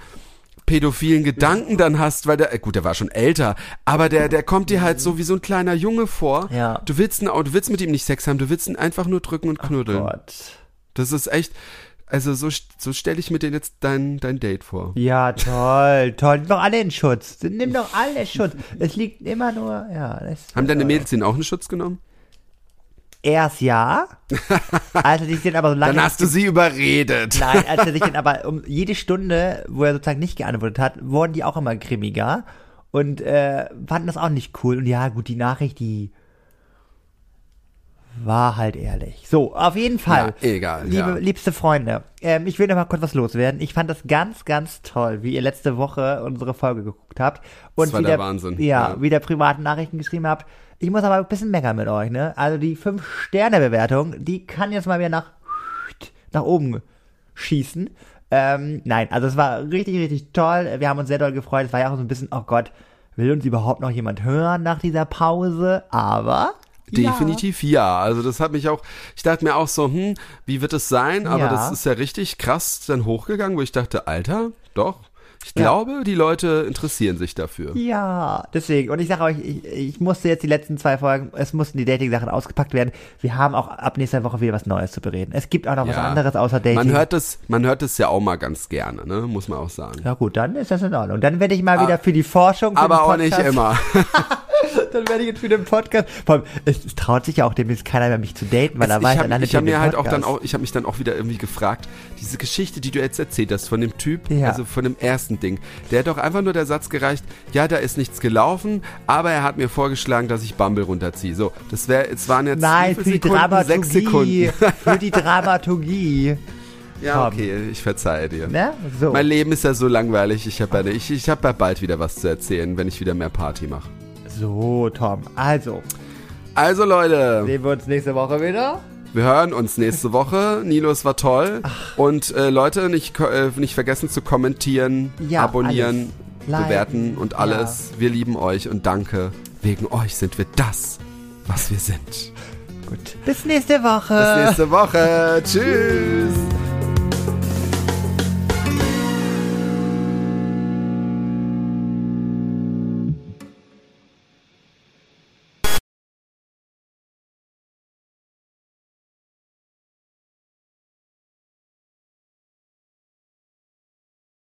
pädophilen Gedanken dann hast, weil der, äh, gut, der war schon älter, aber der, der kommt dir halt so wie so ein kleiner Junge vor. Ja. Du willst, ihn, du willst mit ihm nicht Sex haben, du willst ihn einfach nur drücken und knuddeln. Gott. Das ist echt, also so, so stelle ich mir dir jetzt dein, dein Date vor. Ja, toll, toll. Nimm doch alle in Schutz. Nimm doch alle Schutz. Es liegt immer nur, ja. Das Haben deine Mädels den auch in Schutz genommen? Erst ja. Als er sich dann aber so lange. Dann hast du sie überredet. Nein, als er sich dann aber um jede Stunde, wo er sozusagen nicht geantwortet hat, wurden die auch immer grimmiger und äh, fanden das auch nicht cool. Und ja, gut, die Nachricht, die war halt ehrlich. So, auf jeden Fall. Ja, egal, Liebe, ja. liebste Freunde, ähm, ich will noch mal kurz was loswerden. Ich fand das ganz, ganz toll, wie ihr letzte Woche unsere Folge geguckt habt. Und war wieder, der Wahnsinn, Ja, ja. wieder private Nachrichten geschrieben habt. Ich muss aber ein bisschen meckern mit euch, ne? Also die 5-Sterne-Bewertung, die kann jetzt mal wieder nach, nach oben schießen. Ähm, nein, also es war richtig, richtig toll. Wir haben uns sehr doll gefreut. Es war ja auch so ein bisschen, oh Gott, will uns überhaupt noch jemand hören nach dieser Pause? Aber Definitiv ja. Also das hat mich auch, ich dachte mir auch so, hm, wie wird es sein? Aber Ja. das ist ja richtig krass dann hochgegangen, wo ich dachte, Alter, doch. Ich Ja. glaube, die Leute interessieren sich dafür. Ja, deswegen. Und ich sage euch, ich, ich musste jetzt die letzten zwei Folgen, es mussten die Dating-Sachen ausgepackt werden. Wir haben auch ab nächster Woche wieder was Neues zu bereden. Es gibt auch noch was Ja. anderes außer Dating. Man hört es, man hört es ja auch mal ganz gerne, ne? Muss man auch sagen. ja gut, dann ist das in Ordnung. Dann werde ich mal wieder für die Forschung. Für Ah, Aber auch nicht immer. Dann werde ich jetzt für den Podcast. Vor allem, es, traut sich ja auch demnächst keiner mehr mich zu daten, weil er weiß, ich er habe landet ich hab hier mir halt auch dann auch, ich habe mich dann auch wieder irgendwie gefragt, diese Geschichte, die du jetzt erzählt hast von dem Typ, Ja. also von dem ersten Ding, der hat doch einfach nur der Satz gereicht, ja, da ist nichts gelaufen, aber er hat mir vorgeschlagen, dass ich Bumble runterziehe. So, das wäre, es waren jetzt Nein, für viele die Sekunden? Sechs Dramaturgie. Sekunden. Für die Dramaturgie. Ja, okay, ich verzeihe dir. Ne? So. Mein Leben ist ja so langweilig, ich habe ja, ich, ich hab ja bald wieder was zu erzählen, wenn ich wieder mehr Party mache. So, Tom. Also, Also Leute, sehen wir uns nächste Woche wieder. wir hören uns nächste Woche. Nilo, es war toll. Und äh, Leute, nicht, äh, nicht vergessen zu kommentieren, Ja, abonnieren, bewerten und alles. Wir lieben euch und danke. Wegen euch sind wir das, was wir sind. Gut. Bis nächste Woche. Bis nächste Woche. Tschüss.